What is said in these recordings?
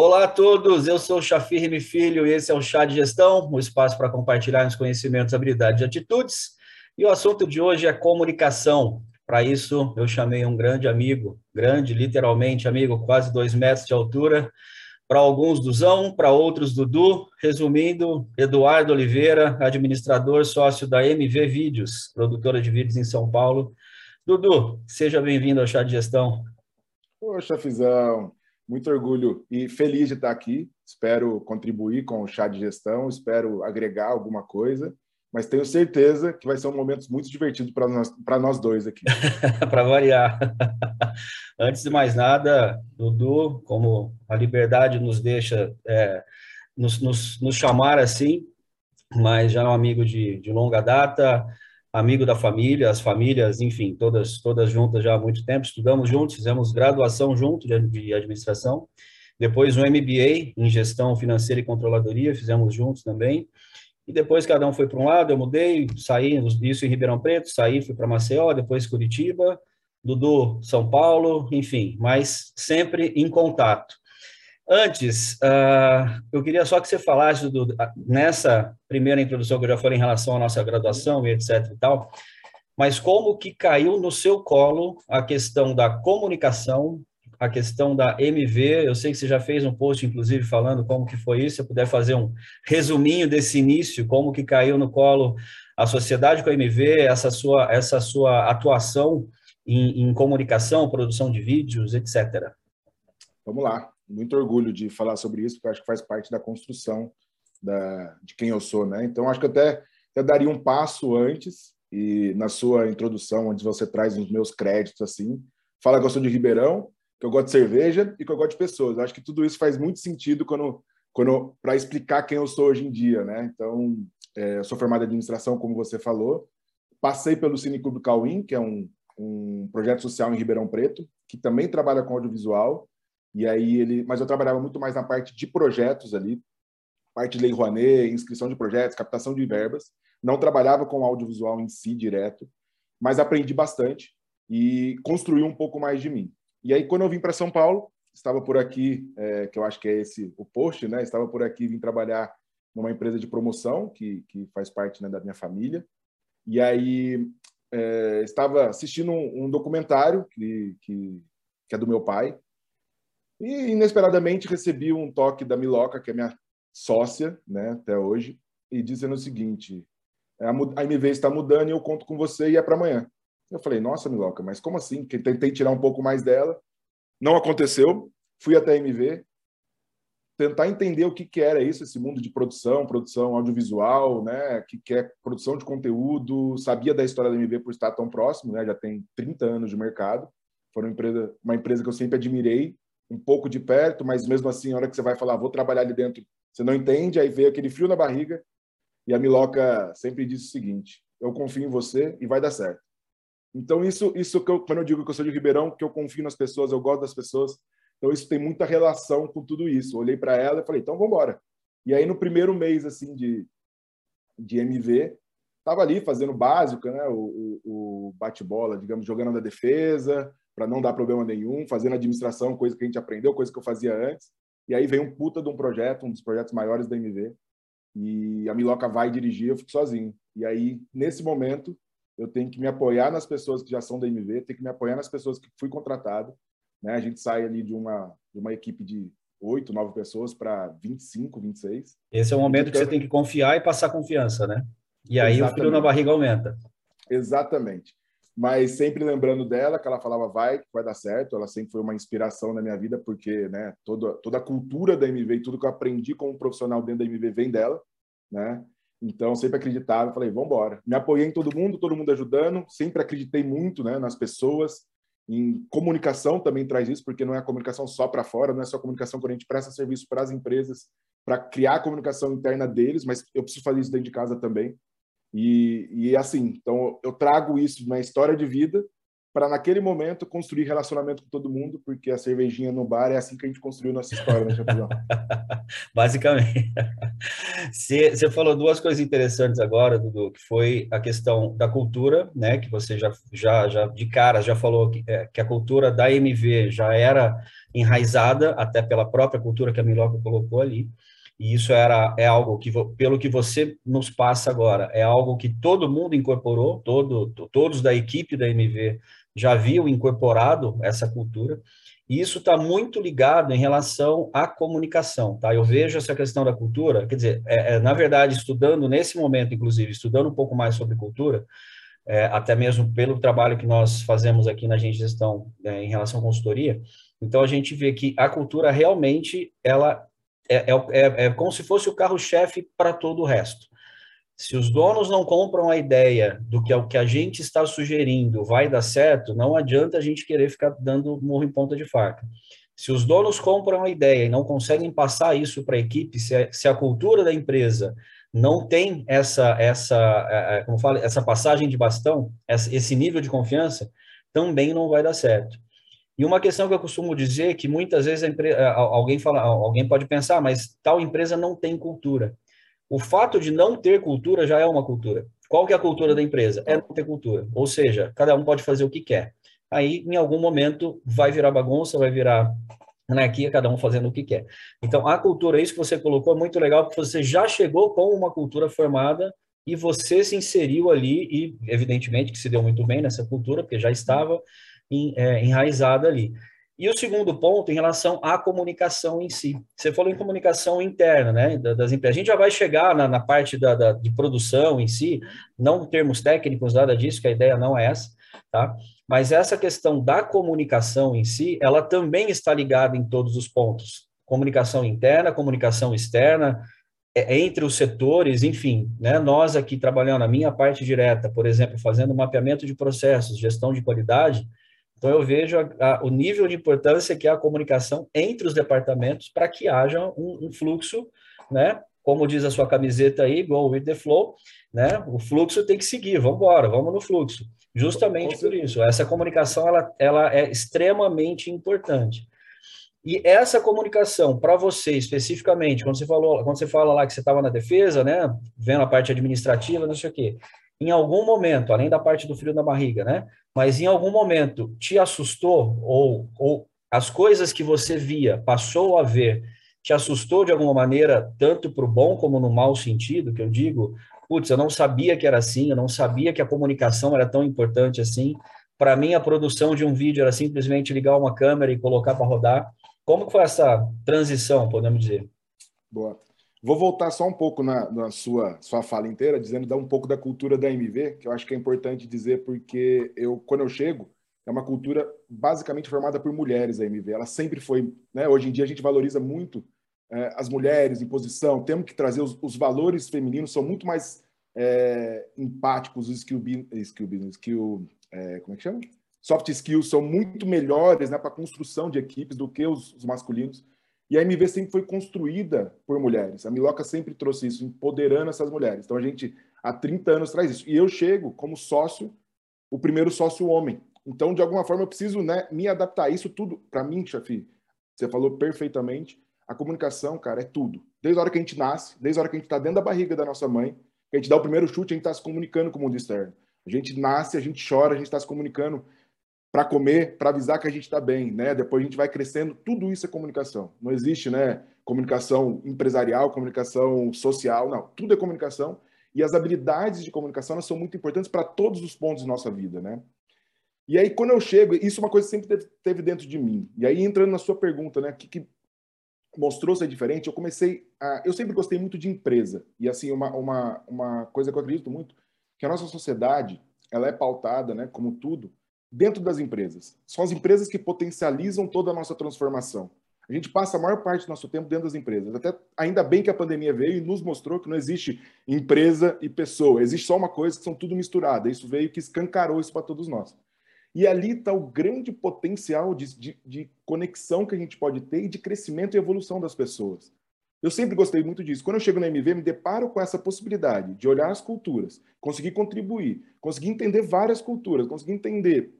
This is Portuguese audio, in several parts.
Olá a todos, eu sou o Chafir Filho e esse é o Chá de Gestão, um espaço para compartilhar os conhecimentos, habilidades e atitudes. E o assunto de hoje é comunicação. Para isso, eu chamei um grande amigo, grande, literalmente amigo, quase dois metros de altura, para alguns Duzão, para outros Dudu. Resumindo, Eduardo Oliveira, administrador, sócio da MV Vídeos, produtora de vídeos em São Paulo. Dudu, seja bem-vindo ao Chá de Gestão. Poxa, Fizão, muito orgulho e feliz de estar aqui. Espero contribuir com o chá de gestão, espero agregar alguma coisa, mas tenho certeza que vai ser um momento muito divertido para nós, nós dois aqui. para variar. Antes de mais nada, Dudu, como a liberdade nos deixa é, nos, nos, nos, chamar assim, mas já é um amigo de, de longa data, amigo da família, as famílias, enfim, todas todas juntas já há muito tempo, estudamos juntos, fizemos graduação junto de, administração, depois um MBA em gestão financeira e controladoria, fizemos juntos também, e depois cada um foi para um lado, eu mudei, saí, isso em Ribeirão Preto, saí, fui para Maceió, depois Curitiba, Dudu, São Paulo, enfim, mas sempre em contato. Antes, uh, eu queria só que você falasse do, nessa primeira introdução que eu já falei em relação à nossa graduação e etc e tal, mas como que caiu no seu colo a questão da comunicação, a questão da MV, eu sei que você já fez um post, inclusive, falando como que foi isso, se eu puder fazer um resuminho desse início, como que caiu no colo a sociedade com a MV, essa sua, essa sua atuação em, em comunicação, produção de vídeos, etc. Vamos lá muito orgulho de falar sobre isso, porque acho que faz parte da construção da, de quem eu sou, né? Então, acho que até, até daria um passo antes, e na sua introdução, onde você traz os meus créditos, assim, fala que eu sou de Ribeirão, que eu gosto de cerveja e que eu gosto de pessoas. Acho que tudo isso faz muito sentido quando, quando para explicar quem eu sou hoje em dia, né? Então, é, eu sou formado em administração, como você falou, passei pelo Cine Clube Cauim, que é um, um projeto social em Ribeirão Preto, que também trabalha com audiovisual, e aí ele, mas eu trabalhava muito mais na parte de projetos ali, parte de lei Rouanet, inscrição de projetos, captação de verbas. Não trabalhava com audiovisual em si direto, mas aprendi bastante e construí um pouco mais de mim. E aí quando eu vim para São Paulo, estava por aqui, é, que eu acho que é esse o post, né? Estava por aqui, vim trabalhar numa empresa de promoção que, que faz parte né, da minha família. E aí é, estava assistindo um, um documentário que, que, que é do meu pai, e inesperadamente recebi um toque da Miloca, que é minha sócia, né, até hoje, e dizendo o seguinte: a MV está mudando e eu conto com você e é para amanhã. Eu falei: Nossa, Miloca, mas como assim? Tentei tirar um pouco mais dela, não aconteceu. Fui até a MV, tentar entender o que, que era isso, esse mundo de produção, produção audiovisual, né, que, que é produção de conteúdo. Sabia da história da MV por estar tão próximo, né, já tem 30 anos de mercado. Foi uma empresa, uma empresa que eu sempre admirei um pouco de perto, mas mesmo assim, a hora que você vai falar, vou trabalhar ali dentro, você não entende, aí veio aquele frio na barriga. E a Miloca sempre diz o seguinte: eu confio em você e vai dar certo. Então, isso, isso que eu, quando eu digo que eu sou de Ribeirão, que eu confio nas pessoas, eu gosto das pessoas. Então, isso tem muita relação com tudo isso. Eu olhei para ela e falei, então vamos embora. E aí, no primeiro mês assim de, de MV, estava ali fazendo básico, né? o, o, o bate-bola, digamos, jogando na defesa, para não dar problema nenhum, fazendo administração, coisa que a gente aprendeu, coisa que eu fazia antes. E aí vem um puta de um projeto, um dos projetos maiores da MV, e a Miloca vai dirigir, eu fico sozinho. E aí, nesse momento, eu tenho que me apoiar nas pessoas que já são da MV, tenho que me apoiar nas pessoas que fui contratado. Né? A gente sai ali de uma, de uma equipe de oito, nove pessoas para 25, 26. Esse é o momento que você tem que confiar e passar confiança, né? E aí Exatamente. o frio na barriga aumenta. Exatamente mas sempre lembrando dela, que ela falava vai, vai dar certo. Ela sempre foi uma inspiração na minha vida, porque né, toda, toda a cultura da MV e tudo que eu aprendi como profissional dentro da MV vem dela, né? Então, sempre acreditava, falei, vamos embora. Me apoiei em todo mundo, todo mundo ajudando, sempre acreditei muito né, nas pessoas, em comunicação também traz isso, porque não é a comunicação só para fora, não é só comunicação quando a gente presta serviço para as empresas, para criar a comunicação interna deles, mas eu preciso fazer isso dentro de casa também. E, e assim, então eu trago isso na história de vida para naquele momento construir relacionamento com todo mundo, porque a cervejinha no bar é assim que a gente construiu nossa história, né? Basicamente. Você falou duas coisas interessantes agora, Dudu, que foi a questão da cultura, né, que você já, já, já de cara já falou que, é, que a cultura da MV já era enraizada, até pela própria cultura que a Miloca colocou ali, e isso era, é algo que, pelo que você nos passa agora, é algo que todo mundo incorporou, todo, todos da equipe da MV já haviam incorporado essa cultura, e isso está muito ligado em relação à comunicação, tá? Eu vejo essa questão da cultura, quer dizer, é, é, na verdade, estudando nesse momento, inclusive, estudando um pouco mais sobre cultura, é, até mesmo pelo trabalho que nós fazemos aqui na Gente Gestão é, em relação à consultoria, então a gente vê que a cultura realmente ela é, é, é, é como se fosse o carro-chefe para todo o resto. Se os donos não compram a ideia do que é o que a gente está sugerindo vai dar certo, não adianta a gente querer ficar dando morro em ponta de faca. Se os donos compram a ideia e não conseguem passar isso para a equipe, se a, se a, cultura da empresa não tem essa essa é, é, como fala, essa passagem de bastão, esse nível de confiança, também não vai dar certo. E uma questão que eu costumo dizer que muitas vezes alguém fala, alguém pode pensar, mas tal empresa não tem cultura. O fato de não ter cultura já é uma cultura. Qual que é a cultura da empresa? É não ter cultura. Ou seja, cada um pode fazer o que quer. Aí, em algum momento, vai virar bagunça, vai virar anarquia, cada um fazendo o que quer. Então, a cultura, isso que você colocou, é muito legal, porque você já chegou com uma cultura formada e você se inseriu ali e, evidentemente, que se deu muito bem nessa cultura, porque já estava em, é, enraizada ali. E o segundo ponto, em relação à comunicação em si. Você falou em comunicação interna, né, das empresas. A gente já vai chegar na, na parte da, da, de produção em si, não termos técnicos, nada disso, que a ideia não é essa, tá? Mas essa questão da comunicação em si, ela também está ligada em todos os pontos. Comunicação interna, comunicação externa, é, entre os setores, enfim, né? Nós aqui trabalhando a minha parte direta, por exemplo, fazendo mapeamento de processos, gestão de qualidade, então, eu vejo a, a, o nível de importância que é a comunicação entre os departamentos para que haja um, um, fluxo, né? Como diz a sua camiseta aí, go with the flow, né? O fluxo tem que seguir, vamos embora, vamos no fluxo. Justamente por isso, essa comunicação ela, ela é extremamente importante. E essa comunicação para você especificamente, quando você falou, quando você fala lá que você estava na defesa, né, vendo a parte administrativa, não sei o quê, em algum momento, além da parte do frio na barriga, né? Mas em algum momento te assustou ou, ou as coisas que você via, passou a ver, te assustou de alguma maneira, tanto para o bom como no mau sentido, que eu digo, putz, eu não sabia que era assim, eu não sabia que a comunicação era tão importante assim. Para mim, a produção de um vídeo era simplesmente ligar uma câmera e colocar para rodar. Como que foi essa transição, podemos dizer? Boa. Vou voltar só um pouco na, na, sua, sua fala inteira, dizendo dar um pouco da cultura da MV, que eu acho que é importante dizer, porque eu, quando eu chego, é uma cultura basicamente formada por mulheres a MV. Ela sempre foi, né? Hoje em dia a gente valoriza muito é, as mulheres em posição, temos que trazer os, os valores femininos, são muito mais é, empáticos, os skill, skill skill, é, como é que chama? Soft skills são muito melhores né, para a construção de equipes do que os, os masculinos. E a MV sempre foi construída por mulheres. A Miloca sempre trouxe isso, empoderando essas mulheres. Então a gente, há 30 anos, traz isso. E eu chego como sócio, o primeiro sócio homem. Então, de alguma forma, eu preciso né, me adaptar a isso tudo. Para mim, Chafi, você falou perfeitamente. A comunicação, cara, é tudo. Desde a hora que a gente nasce, desde a hora que a gente está dentro da barriga da nossa mãe, que a gente dá o primeiro chute, a gente está se comunicando com o mundo externo. A gente nasce, a gente chora, a gente está se comunicando para comer, para avisar que a gente está bem, né? Depois a gente vai crescendo, tudo isso é comunicação. Não existe, né? Comunicação empresarial, comunicação social, não. Tudo é comunicação e as habilidades de comunicação são muito importantes para todos os pontos da nossa vida, né? E aí quando eu chego, isso é uma coisa que sempre teve dentro de mim. E aí entrando na sua pergunta, né? O que, que mostrou ser diferente? Eu comecei a, eu sempre gostei muito de empresa e assim uma, uma uma coisa que eu acredito muito que a nossa sociedade ela é pautada, né? Como tudo dentro das empresas. São as empresas que potencializam toda a nossa transformação. A gente passa a maior parte do nosso tempo dentro das empresas. Até ainda bem que a pandemia veio e nos mostrou que não existe empresa e pessoa, existe só uma coisa que são tudo misturado. Isso veio que escancarou isso para todos nós. E ali está o grande potencial de, de, de, conexão que a gente pode ter e de crescimento e evolução das pessoas. Eu sempre gostei muito disso. Quando eu chego na MV, me deparo com essa possibilidade de olhar as culturas, conseguir contribuir, conseguir entender várias culturas, conseguir entender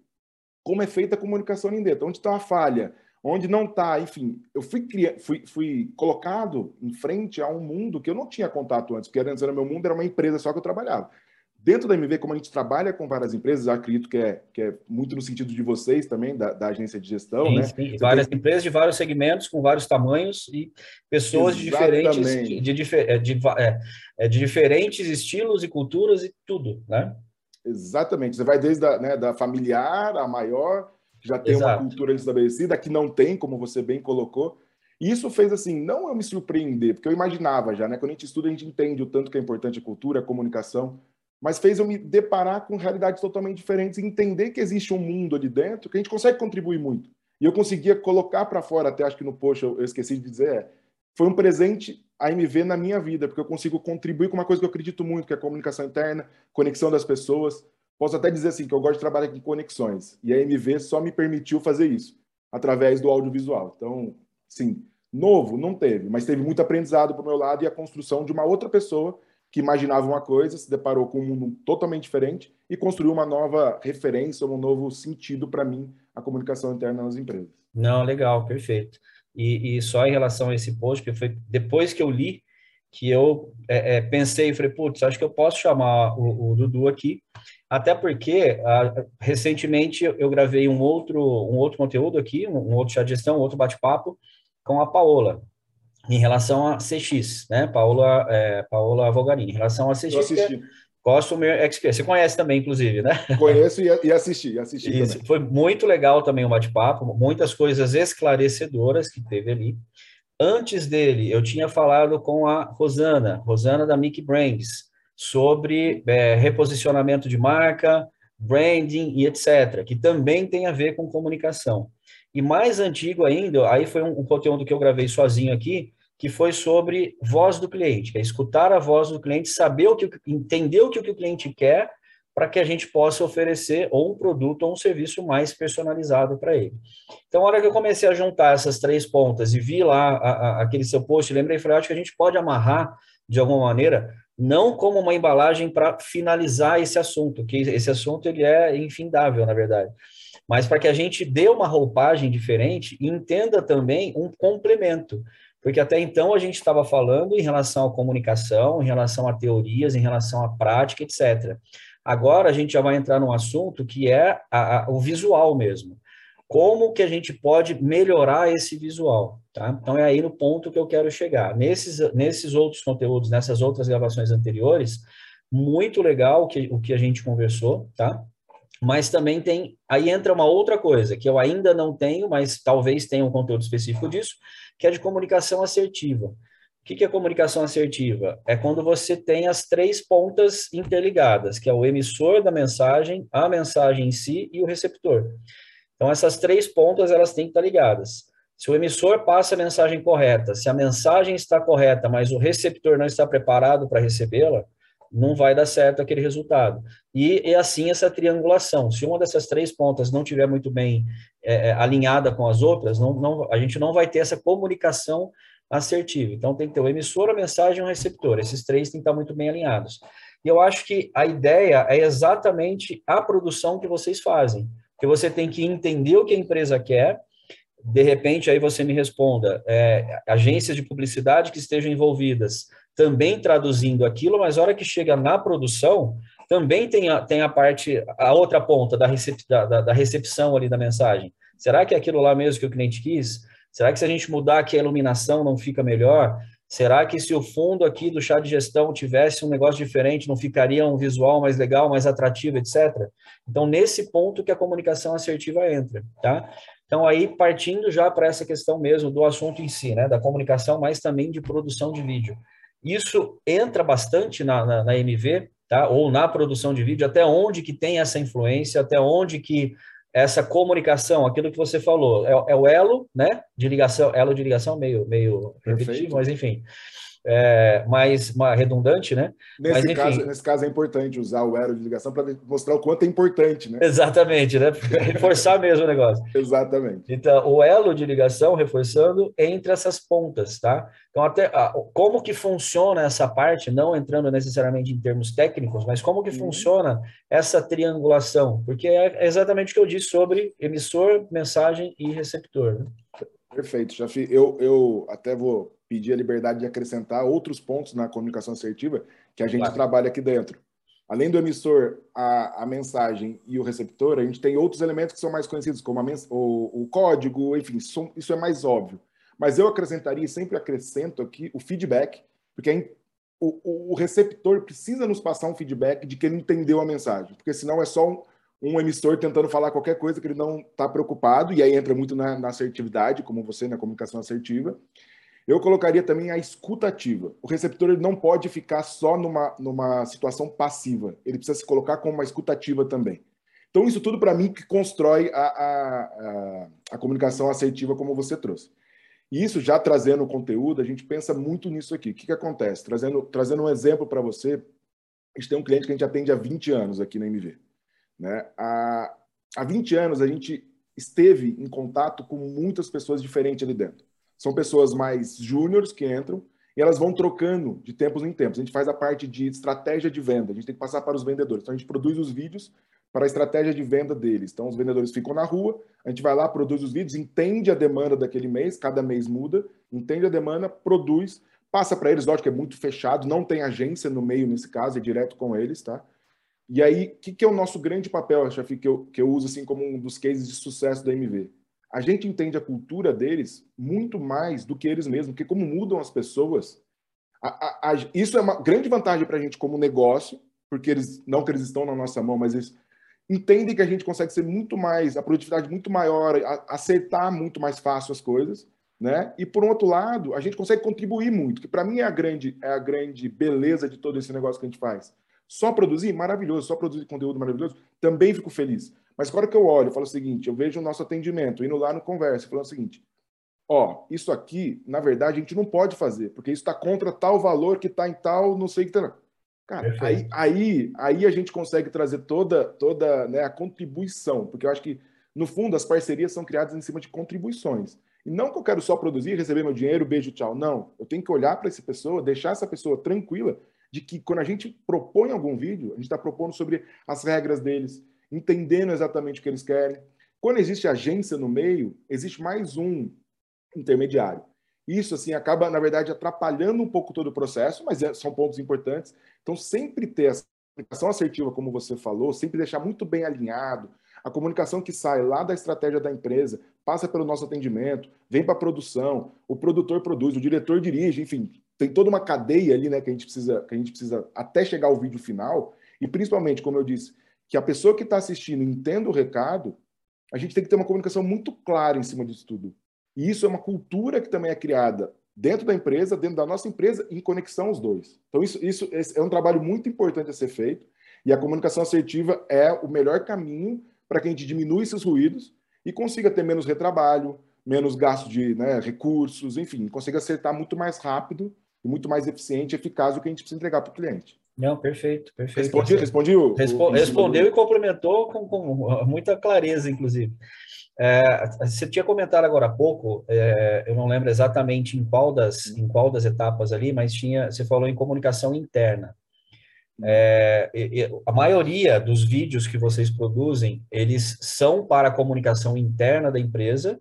como é feita a comunicação ali dentro, onde está a falha, onde não está, enfim, eu fui, fui, fui colocado em frente a um mundo que eu não tinha contato antes, porque antes era meu mundo, era uma empresa só que eu trabalhava. Dentro da MV, como a gente trabalha com várias empresas, acredito que é, que é muito no sentido de vocês também, da, da agência de gestão, sim, né? Sim. Várias tem... empresas de vários segmentos, com vários tamanhos e pessoas de diferentes, de, de, é, de, é, é, de, diferentes estilos e culturas e tudo, né? Exatamente. Você vai desde a né, da familiar, a maior, que já tem Exato. uma cultura estabelecida, que não tem, como você bem colocou. E isso fez assim, não eu me surpreender, porque eu imaginava já, né? Quando a gente estuda, a gente entende o tanto que é importante a cultura, a comunicação, mas fez eu me deparar com realidades totalmente diferentes e entender que existe um mundo ali dentro que a gente consegue contribuir muito. E eu conseguia colocar para fora, até acho que no post eu esqueci de dizer, é, foi um presente a MV na minha vida, porque eu consigo contribuir com uma coisa que eu acredito muito, que é a comunicação interna, conexão das pessoas. Posso até dizer assim, que eu gosto de trabalhar com conexões, e a MV só me permitiu fazer isso, através do audiovisual. Então, sim, novo não teve, mas teve muito aprendizado para o meu lado e a construção de uma outra pessoa que imaginava uma coisa, se deparou com um mundo totalmente diferente e construiu uma nova referência, um novo sentido para mim, a comunicação interna nas empresas. Não, legal, perfeito. E, e, só em relação a esse post, que foi depois que eu li, que eu é, é, pensei, falei, putz, acho que eu posso chamar o, o Dudu aqui, até porque recentemente eu gravei um outro, um outro conteúdo aqui, um, um outro chat de gestão, um outro bate-papo com a Paola, em relação a CX, né? Paola, é, Paola Vogarini, em relação a CX. Assisti. É Customer Experience. Você conhece também, inclusive, né? Conheço e, e assisti, assisti Isso. Foi muito legal também o bate-papo, muitas coisas esclarecedoras que teve ali. Antes dele, eu tinha falado com a Rosana, Rosana da Mickey Brands, sobre é, reposicionamento de marca, branding e etc., que também tem a ver com comunicação. E mais antigo ainda, aí foi um, um conteúdo que eu gravei sozinho aqui, que foi sobre voz do cliente, é escutar a voz do cliente, saber o que entender o que o cliente quer para que a gente possa oferecer ou um produto ou um serviço mais personalizado para ele. Então, a hora que eu comecei a juntar essas três pontas e vi lá a, a, aquele seu post, lembrei falei, acho que a gente pode amarrar de alguma maneira, não como uma embalagem para finalizar esse assunto, que esse assunto ele é infindável, na verdade, mas para que a gente dê uma roupagem diferente e entenda também um complemento. Porque até então a gente estava falando em relação à comunicação, em relação a teorias, em relação à prática, etc. Agora a gente já vai entrar num assunto que é a, a, o visual mesmo. Como que a gente pode melhorar esse visual, tá? Então é aí no ponto que eu quero chegar. Nesses, nesses outros conteúdos, nessas outras gravações anteriores, muito legal o que, o que a gente conversou, tá? Mas também tem, aí entra uma outra coisa que eu ainda não tenho, mas talvez tenha um conteúdo específico disso, que é de comunicação assertiva. O que é comunicação assertiva? É quando você tem as três pontas interligadas, que é o emissor da mensagem, a mensagem em si e o receptor. Então, essas três pontas, elas têm que estar ligadas. Se o emissor passa a mensagem correta, se a mensagem está correta, mas o receptor não está preparado para recebê-la, não vai dar certo aquele resultado. E é assim essa triangulação. Se uma dessas três pontas não estiver muito bem é, é, alinhada com as outras, não, não, a gente não vai ter essa comunicação assertiva. Então tem que ter o emissor, a mensagem e o receptor. Esses três têm que estar muito bem alinhados. E eu acho que a ideia é exatamente a produção que vocês fazem. Que você tem que entender o que a empresa quer, de repente aí você me responda, é, agências de publicidade que estejam envolvidas também traduzindo aquilo, mas a hora que chega na produção, também tem a, tem a parte, a outra ponta da, recep, da, da, recepção ali da mensagem. Será que é aquilo lá mesmo que o cliente quis? Será que se a gente mudar aqui a iluminação não fica melhor? Será que se o fundo aqui do chá de gestão tivesse um negócio diferente, não ficaria um visual mais legal, mais atrativo, etc? Então, nesse ponto que a comunicação assertiva entra, tá? Então, aí, partindo já para essa questão mesmo do assunto em si, né? Da comunicação, mas também de produção de vídeo. Isso entra bastante na, na, na, MV, tá? ou na produção de vídeo, até onde que tem essa influência, até onde que essa comunicação, aquilo que você falou, é, é o elo, né, de ligação, elo de ligação meio, meio repetitivo, mas enfim, é, mais uma redundante, né? Nesse, Mas, caso, nesse caso é importante usar o elo de ligação para mostrar o quanto é importante, né? Exatamente, né? Reforçar mesmo o negócio. Exatamente. Então, o elo de ligação, reforçando, entre essas pontas, tá? Então, até como que funciona essa parte, não entrando necessariamente em termos técnicos, mas como que uhum. funciona essa triangulação? Porque é exatamente o que eu disse sobre emissor, mensagem e receptor. Né? Perfeito, Jafi. Eu, eu até vou pedir a liberdade de acrescentar outros pontos na comunicação assertiva que a gente claro. trabalha aqui dentro. Além do emissor, a, a, mensagem e o receptor, a gente tem outros elementos que são mais conhecidos, como o, o, código, enfim, isso, isso, é mais óbvio. Mas eu acrescentaria, e sempre acrescento aqui, o feedback, porque o, o, receptor precisa nos passar um feedback de que ele entendeu a mensagem, porque senão é só um, um emissor tentando falar qualquer coisa que ele não está preocupado, e aí entra muito na, na assertividade, como você, na comunicação assertiva. Eu colocaria também a escutativa. O receptor ele não pode ficar só numa, numa situação passiva, ele precisa se colocar como uma escutativa também. Então, isso tudo para mim que constrói a, a, a, a, comunicação assertiva como você trouxe. E isso já trazendo o conteúdo, a gente pensa muito nisso aqui. O que, que acontece? Trazendo, trazendo um exemplo para você, a gente tem um cliente que a gente atende há 20 anos aqui na MV. Né? Há, há 20 anos a gente esteve em contato com muitas pessoas diferentes ali dentro. São pessoas mais júniores que entram e elas vão trocando de tempos em tempos. A gente faz a parte de estratégia de venda, a gente tem que passar para os vendedores. Então a gente produz os vídeos para a estratégia de venda deles. Então os vendedores ficam na rua, a gente vai lá, produz os vídeos, entende a demanda daquele mês, cada mês muda, entende a demanda, produz, passa para eles, lógico que é muito fechado, não tem agência no meio nesse caso, é direto com eles, tá? E aí, o que, que, é o nosso grande papel, chefe, que eu, que eu uso assim como um dos cases de sucesso da MV? a gente entende a cultura deles muito mais do que eles mesmos, porque como mudam as pessoas, a, a, a, isso é uma grande vantagem para a gente como negócio, porque eles não que eles estão na nossa mão, mas eles entendem que a gente consegue ser muito mais, a produtividade muito maior, acertar muito mais fácil as coisas, né? E por um outro lado, a gente consegue contribuir muito, que para mim é a grande é a grande beleza de todo esse negócio que a gente faz. Só produzir, maravilhoso, só produzir conteúdo maravilhoso, também fico feliz. Mas agora que eu olho, eu falo o seguinte, eu vejo o nosso atendimento, indo lá no conversa, falando o seguinte, ó, isso aqui, na verdade, a gente não pode fazer, porque isso está contra tal valor que está em tal, não sei o que tá. Cara, aí, aí, aí a gente consegue trazer toda, toda né, a contribuição, porque eu acho que, no fundo, as parcerias são criadas em cima de contribuições. E não que eu quero só produzir, receber meu dinheiro, beijo, tchau. Não. Eu tenho que olhar para essa pessoa, deixar essa pessoa tranquila de que quando a gente propõe algum vídeo, a gente está propondo sobre as regras deles, entendendo exatamente o que eles querem. Quando existe agência no meio, existe mais um intermediário. Isso, assim, acaba, na verdade, atrapalhando um pouco todo o processo, mas é, são pontos importantes. Então, sempre ter essa comunicação assertiva, como você falou, sempre deixar muito bem alinhado. A comunicação que sai lá da estratégia da empresa, passa pelo nosso atendimento, vem para a produção, o produtor produz, o diretor dirige, enfim, tem toda uma cadeia ali, né, que a gente precisa, que a gente precisa até chegar ao vídeo final. E principalmente, como eu disse, que a pessoa que está assistindo entenda o recado, a gente tem que ter uma comunicação muito clara em cima disso tudo. E isso é uma cultura que também é criada dentro da empresa, dentro da nossa empresa, em conexão os dois. Então, isso, isso é um trabalho muito importante a ser feito, e a comunicação assertiva é o melhor caminho para que a gente diminua esses ruídos e consiga ter menos retrabalho, menos gasto de né, recursos, enfim, consiga acertar muito mais rápido e muito mais eficiente e eficaz o que a gente precisa entregar para o cliente. Não, perfeito, perfeito. Respondi, respondi o, Respo, o... Respondeu e complementou com, com, muita clareza, inclusive. É, você tinha comentado agora há pouco, é, eu não lembro exatamente em qual das, em qual das etapas ali, mas tinha, você falou em comunicação interna. É, a maioria dos vídeos que vocês produzem, eles são para a comunicação interna da empresa,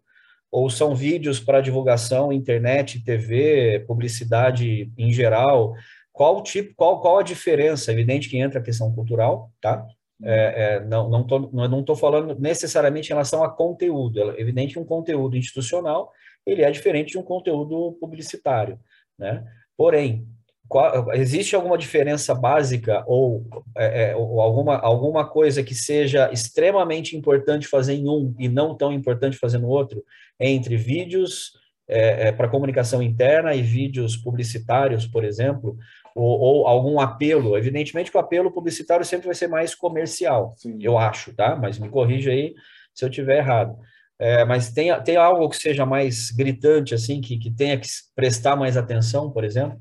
ou são vídeos para divulgação, internet, TV, publicidade em geral, qual tipo, qual, qual a diferença? Evidente que entra a questão cultural, tá? É, é, não não tô, não estou falando necessariamente em relação a conteúdo. É evidente que um conteúdo institucional ele é diferente de um conteúdo publicitário, né? Porém, qual, existe alguma diferença básica ou, é, é, ou, alguma, alguma coisa que seja extremamente importante fazer em um e não tão importante fazer no outro entre vídeos é, é para comunicação interna e vídeos publicitários, por exemplo, ou, ou, algum apelo. Evidentemente que o apelo publicitário sempre vai ser mais comercial, Sim. eu acho, tá? Mas me corrija aí se eu tiver errado. É, mas tem, tem algo que seja mais gritante, assim, que, que tenha que prestar mais atenção, por exemplo?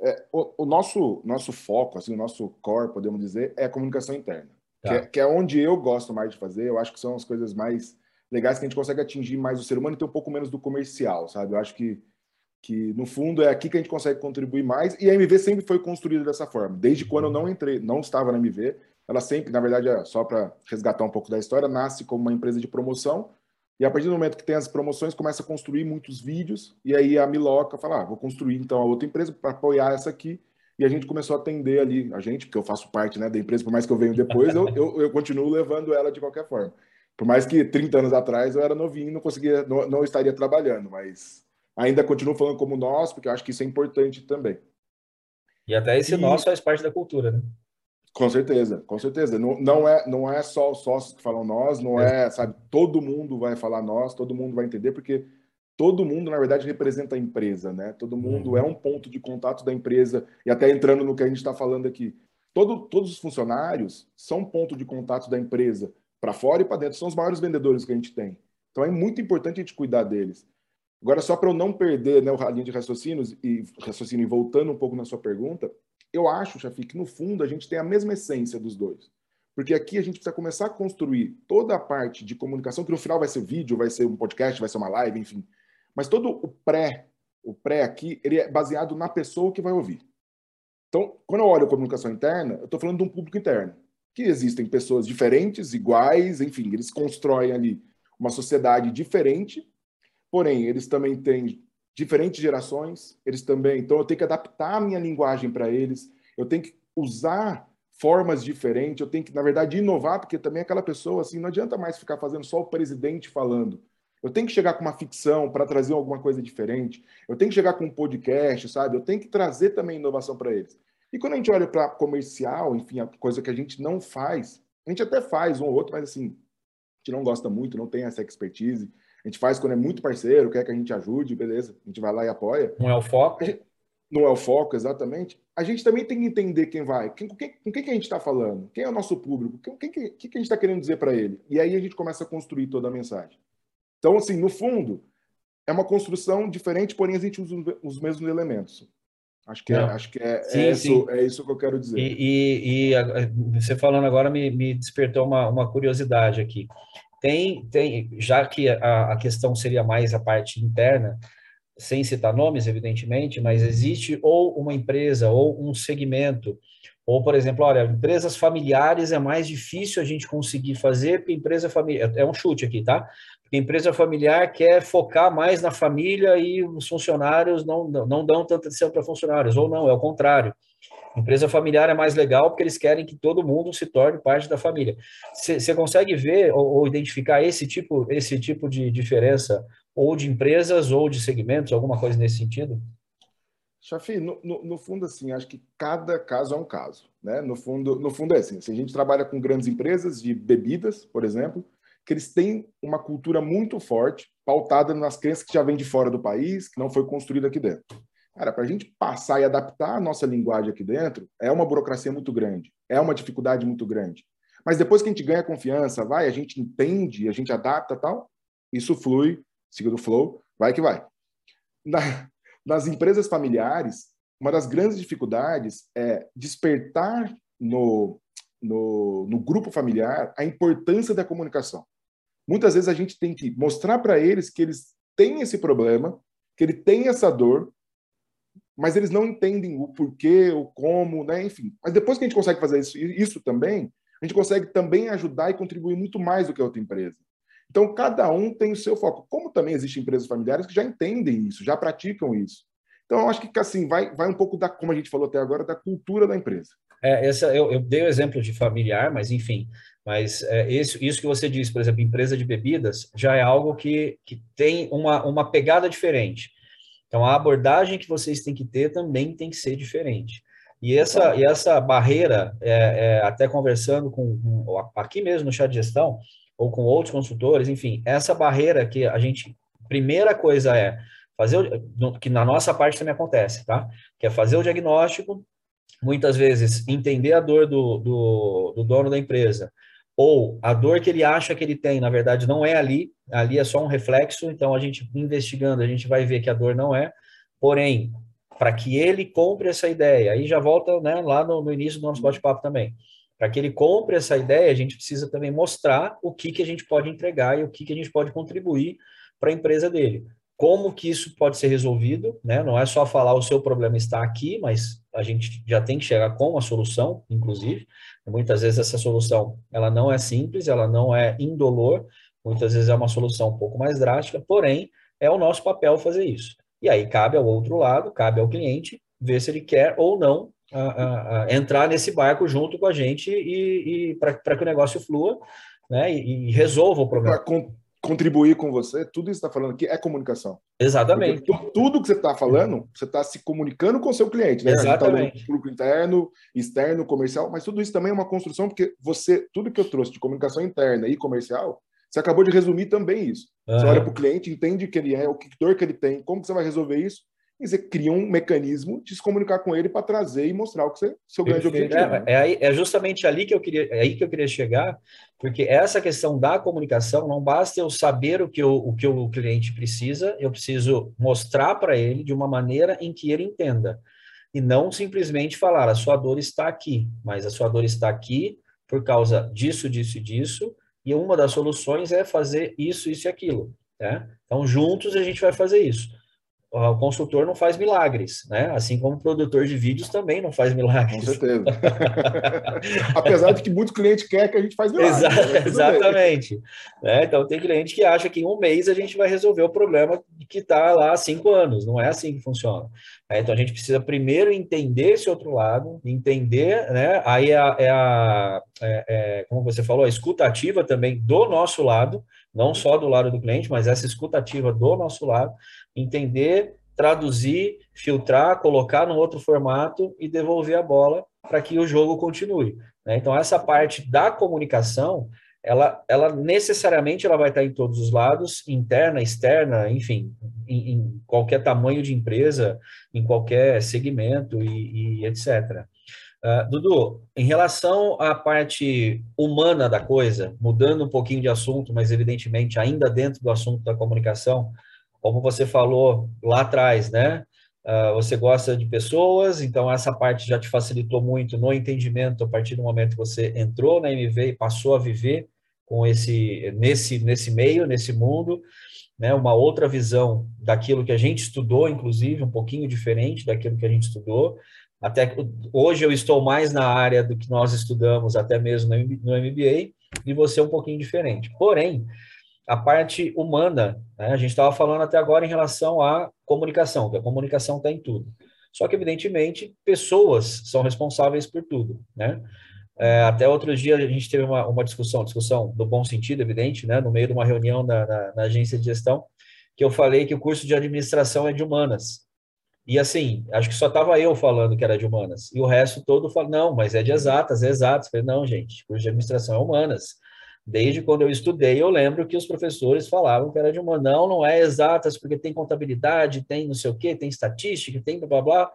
É, o, o, nosso, nosso foco, assim, o nosso core, podemos dizer, é a comunicação interna. Tá. Que, é, que, é, onde eu gosto mais de fazer. Eu acho que são as coisas mais legais que a gente consegue atingir mais o ser humano e ter um pouco menos do comercial, sabe? Eu acho que, que no fundo, é aqui que a gente consegue contribuir mais. E a MV sempre foi construída dessa forma. Desde quando eu não entrei, não estava na MV, ela sempre, na verdade, é só para resgatar um pouco da história, nasce como uma empresa de promoção. E a partir do momento que tem as promoções, começa a construir muitos vídeos. E aí a Miloca fala: ah, vou construir então a outra empresa para apoiar essa aqui. E a gente começou a atender ali, a gente, porque eu faço parte né, da empresa, por mais que eu venha depois, eu, eu, eu, continuo levando ela de qualquer forma. Por mais que 30 anos atrás eu era novinho não conseguia, não, não estaria trabalhando, mas ainda continuo falando como nós, porque eu acho que isso é importante também. E até esse e... nós faz parte da cultura, né? Com certeza, com certeza. Não, não, é, não é só os sócios que falam nós, não é. é, sabe, todo mundo vai falar nós, todo mundo vai entender, porque todo mundo, na verdade, representa a empresa, né? Todo mundo uhum. é um ponto de contato da empresa, e até entrando no que a gente está falando aqui, todo, todos os funcionários são ponto de contato da empresa, para fora e para dentro, são os maiores vendedores que a gente tem. Então é muito importante a gente cuidar deles. Agora, só para eu não perder né, o linha de raciocínios e raciocínio e voltando um pouco na sua pergunta, eu acho, Chafi, que no fundo a gente tem a mesma essência dos dois. Porque aqui a gente precisa começar a construir toda a parte de comunicação, que no final vai ser vídeo, vai ser um podcast, vai ser uma live, enfim. Mas todo o pré, o pré aqui, ele é baseado na pessoa que vai ouvir. Então, quando eu olho a comunicação interna, eu estou falando de um público interno. Que existem pessoas diferentes, iguais, enfim, eles constroem ali uma sociedade diferente, porém, eles também têm diferentes gerações, eles também. Então, eu tenho que adaptar a minha linguagem para eles, eu tenho que usar formas diferentes, eu tenho que, na verdade, inovar, porque também aquela pessoa, assim, não adianta mais ficar fazendo só o presidente falando. Eu tenho que chegar com uma ficção para trazer alguma coisa diferente. Eu tenho que chegar com um podcast, sabe? Eu tenho que trazer também inovação para eles. E quando a gente olha para comercial, enfim, a coisa que a gente não faz, a gente até faz um ou outro, mas assim, a gente não gosta muito, não tem essa expertise. A gente faz quando é muito parceiro, quer que a gente ajude, beleza, a gente vai lá e apoia. Não é o foco? Gente, não é o foco, exatamente. A gente também tem que entender quem vai, quem, com, quem, com quem que a gente está falando, quem é o nosso público, o que, que, que, a gente está querendo dizer para ele. E aí a gente começa a construir toda a mensagem. Então, assim, no fundo, é uma construção diferente, porém a gente usa os mesmos elementos. Acho que, é, acho que é, sim, é, isso, é isso que eu quero dizer. E, e, e você falando agora me, me despertou uma, uma curiosidade aqui. Tem, tem, já que a, a questão seria mais a parte interna, sem citar nomes, evidentemente, mas existe ou uma empresa ou um segmento, ou, por exemplo, olha, empresas familiares é mais difícil a gente conseguir fazer, porque empresa familiar, é um chute aqui, tá? Porque empresa familiar quer focar mais na família e os funcionários não, não dão tanta atenção para funcionários, ou não, é o contrário. Empresa familiar é mais legal porque eles querem que todo mundo se torne parte da família. Você consegue ver ou, ou, identificar esse tipo, esse tipo de diferença, ou de empresas, ou de segmentos, alguma coisa nesse sentido? Chafi, no, no, no, fundo, assim, acho que cada caso é um caso. Né? No, fundo, no fundo é assim, se a gente trabalha com grandes empresas de bebidas, por exemplo, que eles têm uma cultura muito forte, pautada nas crenças que já vem de fora do país, que não foi construída aqui dentro. Cara, para a gente passar e adaptar a nossa linguagem aqui dentro, é uma burocracia muito grande, é uma dificuldade muito grande. Mas depois que a gente ganha confiança, vai, a gente entende, a gente adapta tal, isso flui, siga do flow, vai que vai. Na, nas empresas familiares, uma das grandes dificuldades é despertar no, no, no grupo familiar a importância da comunicação. Muitas vezes a gente tem que mostrar para eles que eles têm esse problema, que ele tem essa dor, mas eles não entendem o porquê, o como, né? Enfim. Mas depois que a gente consegue fazer isso, isso também, a gente consegue também ajudar e contribuir muito mais do que a outra empresa. Então, cada um tem o seu foco. Como também existem empresas familiares que já entendem isso, já praticam isso. Então, eu acho que assim vai, vai um pouco da, como a gente falou até agora, da cultura da empresa. É, essa, eu, eu dei o exemplo de familiar, mas enfim, mas é, isso, isso que você disse, por exemplo, empresa de bebidas, já é algo que, que tem uma, uma pegada diferente. Então, a abordagem que vocês têm que ter também tem que ser diferente. E essa, e essa barreira, é, é, até conversando com, com, aqui mesmo no chat de gestão, ou com outros consultores, enfim, essa barreira que a gente, primeira coisa é fazer, que na nossa parte também acontece, tá? Que é fazer o diagnóstico, muitas vezes entender a dor do, do, do dono da empresa, ou a dor que ele acha que ele tem, na verdade, não é ali, ali é só um reflexo, então a gente investigando, a gente vai ver que a dor não é, porém, para que ele compre essa ideia. Aí já volta né, lá no, no início do nosso bate-papo também. Para que ele compre essa ideia, a gente precisa também mostrar o que, que a gente pode entregar e o que, que a gente pode contribuir para a empresa dele. Como que isso pode ser resolvido, né? Não é só falar o seu problema está aqui, mas a gente já tem que chegar com uma solução, inclusive. Muitas vezes essa solução, ela não é simples, ela não é indolor, muitas vezes é uma solução um pouco mais drástica, porém, é o nosso papel fazer isso. E aí cabe ao outro lado, cabe ao cliente, ver se ele quer ou não a, a, a entrar nesse barco junto com a gente e, e para que o negócio flua né, e, e resolva o problema. Contribuir com você, tudo isso que está falando aqui é comunicação. Exatamente. Porque tudo que você está falando, você está se comunicando com o seu cliente. Né? Tá Exatamente. Público interno, externo, comercial, mas tudo isso também é uma construção, porque você, tudo que eu trouxe de comunicação interna e comercial, você acabou de resumir também isso. Uhum. Você olha para o cliente, entende que ele é, o que dor que ele tem, como que você vai resolver isso, você cria um mecanismo de se comunicar com ele para trazer e mostrar o que você, seu grande objetivo. É, é, é, justamente ali que eu queria, é aí que eu queria chegar, porque essa questão da comunicação não basta eu saber o que, eu, o, que o cliente precisa, eu preciso mostrar para ele de uma maneira em que ele entenda. E não simplesmente falar, a sua dor está aqui, mas a sua dor está aqui por causa disso, disso e disso, e uma das soluções é fazer isso, isso e aquilo. Né? Então, juntos a gente vai fazer isso o consultor não faz milagres, né? Assim como o produtor de vídeos também não faz milagres. Com certeza. Apesar de que muito cliente quer que a gente faz milagres. Exa né? Exatamente. Né? Então tem cliente que acha que em um mês a gente vai resolver o problema que está lá há cinco anos. Não é assim que funciona. É, então a gente precisa primeiro entender esse outro lado, entender, né? Aí é a, é a é, é, como você falou, a escutativa também do nosso lado, não só do lado do cliente, mas essa escutativa do nosso lado entender, traduzir, filtrar, colocar no outro formato e devolver a bola para que o jogo continue. Né? Então, essa parte da comunicação, ela, ela necessariamente ela vai estar em todos os lados, interna, externa, enfim, em, em qualquer tamanho de empresa, em qualquer segmento e, e etc. Uh, ah, Dudu, em relação à parte humana da coisa, mudando um pouquinho de assunto, mas evidentemente ainda dentro do assunto da comunicação, como você falou lá atrás, né? Uh, você gosta de pessoas, então essa parte já te facilitou muito no entendimento a partir do momento que você entrou na MV e passou a viver com esse nesse nesse meio, nesse mundo, né? Uma outra visão daquilo que a gente estudou, inclusive um pouquinho diferente daquilo que a gente estudou. Até hoje eu estou mais na área do que nós estudamos, até mesmo no MBA, e você é um pouquinho diferente. Porém, a parte humana, né? a gente estava falando até agora em relação à comunicação, que a comunicação está em tudo. Só que, evidentemente, pessoas são responsáveis por tudo, né? É, até outros dias a gente teve uma, uma discussão, discussão do bom sentido, evidente, né? No meio de uma reunião na, na, na agência de gestão, que eu falei que o curso de administração é de humanas. E assim, acho que só estava eu falando que era de humanas. E o resto todo falou, não, mas é de exatas, é exatas. Falei, não, gente, curso de administração é humanas. Desde quando eu estudei, eu lembro que os professores falavam que era de uma. Não, não é exatas, porque tem contabilidade, tem não sei o quê, tem estatística, tem blá blá blá.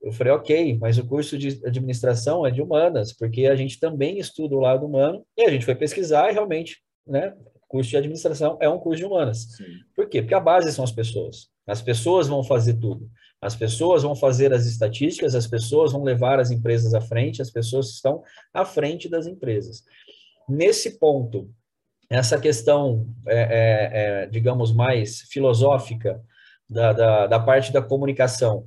Eu falei, ok, mas o curso de administração é de humanas, porque a gente também estuda o lado humano, e a gente foi pesquisar e realmente, né, curso de administração é um curso de humanas. Sim. Por quê? Porque a base são as pessoas. As pessoas vão fazer tudo. As pessoas vão fazer as estatísticas, as pessoas vão levar as empresas à frente, as pessoas estão à frente das empresas. Nesse ponto, essa questão, é, é, é, digamos, mais filosófica da, da, da, parte da comunicação,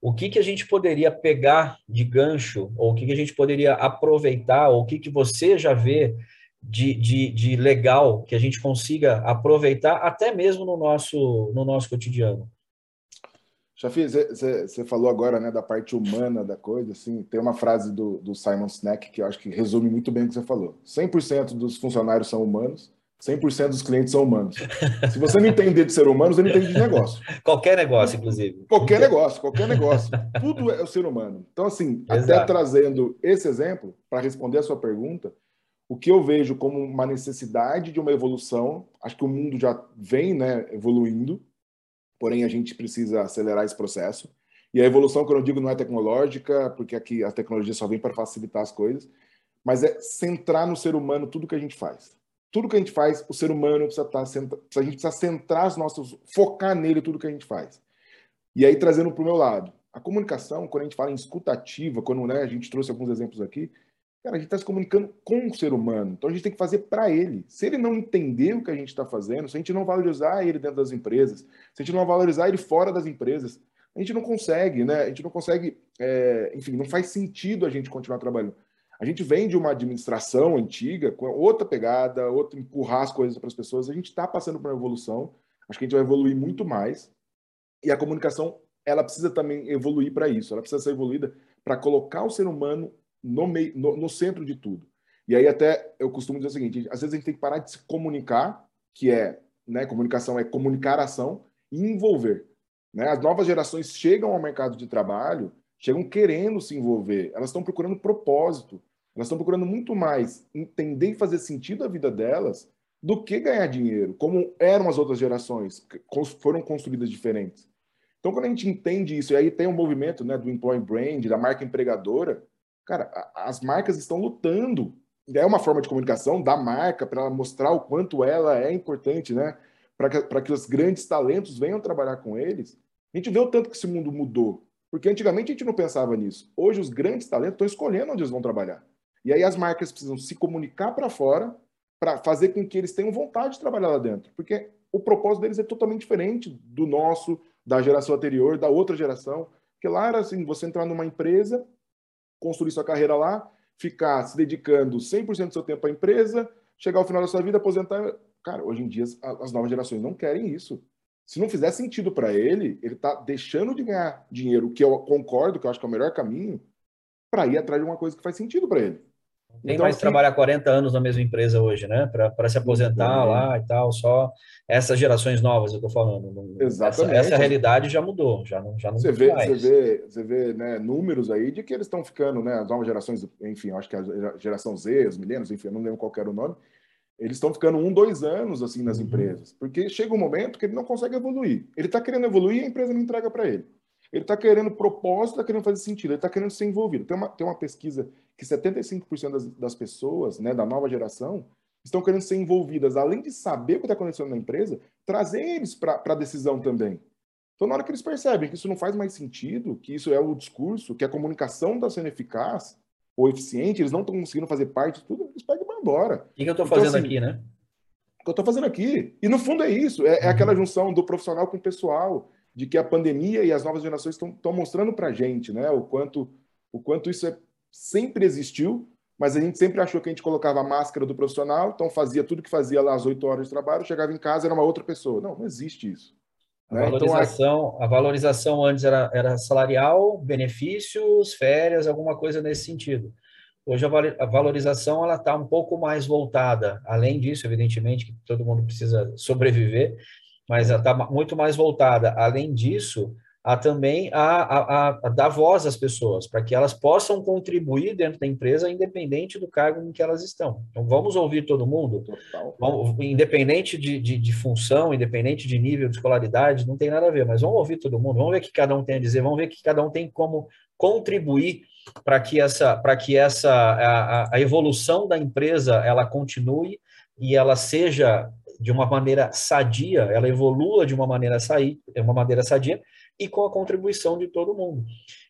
o que, que a gente poderia pegar de gancho, ou o que, que a gente poderia aproveitar, ou o que, que você já vê de, de, de legal que a gente consiga aproveitar até mesmo no nosso, no nosso cotidiano? Chafi, você falou agora né, da parte humana da coisa. Assim, tem uma frase do, do Simon Sinek que eu acho que resume muito bem o que você falou. 100% dos funcionários são humanos, 100% dos clientes são humanos. Se você não entender de ser humano, você não entende de negócio. qualquer negócio, inclusive. Qualquer negócio, qualquer negócio. Tudo é o ser humano. Então, assim, Exato. até trazendo esse exemplo, para responder a sua pergunta, o que eu vejo como uma necessidade de uma evolução, acho que o mundo já vem né, evoluindo, porém a gente precisa acelerar esse processo. E a evolução, que eu digo, não é tecnológica, porque aqui a tecnologia só vem para facilitar as coisas, mas é centrar no ser humano tudo que a gente faz. Tudo que a gente faz, o ser humano precisa estar, tá a gente precisa centrar os nossos, focar nele tudo que a gente faz. E aí trazendo para o meu lado, A comunicação, quando a gente fala em escutativa, quando né, a gente trouxe alguns exemplos aqui, cara, a gente está se comunicando com o ser humano. Então a gente tem que fazer para ele. Se ele não entender o que a gente está fazendo, se a gente não valorizar ele dentro das empresas, se a gente não valorizar ele fora das empresas, a gente não consegue, né? A gente não consegue, é, enfim, não faz sentido a gente continuar trabalhando. A gente vem de uma administração antiga, com outra pegada, outro empurrar as coisas para as pessoas. A gente está passando por uma evolução. Acho que a gente vai evoluir muito mais. E a comunicação, ela precisa também evoluir para isso. Ela precisa ser evoluída para colocar o ser humano no, meio, no, no, centro de tudo. E aí até eu costumo dizer o seguinte: às vezes a gente tem que parar de se comunicar, que é, né, comunicação é comunicar ação e envolver. Né? As novas gerações chegam ao mercado de trabalho, chegam querendo se envolver, elas estão procurando propósito, elas estão procurando muito mais entender e fazer sentido a vida delas do que ganhar dinheiro, como eram as outras gerações, foram construídas diferentes. Então, quando a gente entende isso, e aí tem um movimento né, do employee brand, da marca empregadora, cara, as marcas estão lutando. É uma forma de comunicação da marca para mostrar o quanto ela é importante, né? Para que, que os grandes talentos venham trabalhar com eles. A gente vê o tanto que esse mundo mudou. Porque antigamente a gente não pensava nisso. Hoje os grandes talentos estão escolhendo onde eles vão trabalhar. E aí as marcas precisam se comunicar para fora para fazer com que eles tenham vontade de trabalhar lá dentro. Porque o propósito deles é totalmente diferente do nosso, da geração anterior, da outra geração. Porque lá era assim, você entrar numa empresa, construir sua carreira lá, ficar se dedicando 100% do seu tempo à empresa, chegar ao final da sua vida, aposentar. Cara, hoje em dia as novas gerações não querem isso. Se não fizer sentido para ele, ele está deixando de ganhar dinheiro, que eu concordo, que eu acho que é o melhor caminho, para ir atrás de uma coisa que faz sentido para ele. Tem então, mais assim, trabalhar 40 anos na mesma empresa hoje, né? Para se aposentar uhum. lá e tal, só essas gerações novas, eu estou falando. Exatamente. Essa, essa, realidade já mudou, já não, já não você vê, mais. Você vê, você vê né, números aí de que eles estão ficando, né? As novas gerações, enfim, acho que a geração Z, os milênios, enfim, eu não lembro qual era o nome, eles estão ficando um, dois anos assim nas uhum. empresas, porque chega um momento que ele não consegue evoluir. Ele está querendo evoluir e a empresa não entrega para ele. Ele está querendo propósito, está querendo fazer sentido, ele está querendo ser envolvido. Tem uma, tem uma pesquisa que 75% das, das pessoas, né, da nova geração, estão querendo ser envolvidas, além de saber o que está acontecendo na empresa, trazer eles para a decisão também. Então, na hora que eles percebem que isso não faz mais sentido, que isso é o discurso, que a comunicação está sendo eficaz ou eficiente, eles não estão conseguindo fazer parte de tudo, eles pegam e vão embora. O que, eu estou então, fazendo assim, aqui, né? O que eu estou fazendo aqui. E no fundo é isso, é, é aquela junção do profissional com o pessoal, de que a pandemia e as novas gerações estão mostrando para a gente né, o, quanto, o quanto isso é, sempre existiu, mas a gente sempre achou que a gente colocava a máscara do profissional, então fazia tudo que fazia lá às 8 horas de trabalho, chegava em casa era uma outra pessoa. Não, não existe isso. A né? valorização, então, a... a valorização antes era, era salarial, benefícios, férias, alguma coisa nesse sentido. Hoje a valorização ela está um pouco mais voltada, além disso, evidentemente, que todo mundo precisa sobreviver, mas está muito mais voltada, além disso, a também a, a, a, dar voz às pessoas, para que elas possam contribuir dentro da empresa, independente do cargo em que elas estão. Então, vamos ouvir todo mundo, vamos, independente de, de, de, função, independente de nível de escolaridade, não tem nada a ver, mas vamos ouvir todo mundo, vamos ver o que cada um tem a dizer, vamos ver o que cada um tem como contribuir para que essa, para que essa a, a evolução da empresa ela continue e ela seja de uma maneira sadia, ela evolua de uma maneira, saí, uma maneira sadia e com a contribuição de todo mundo.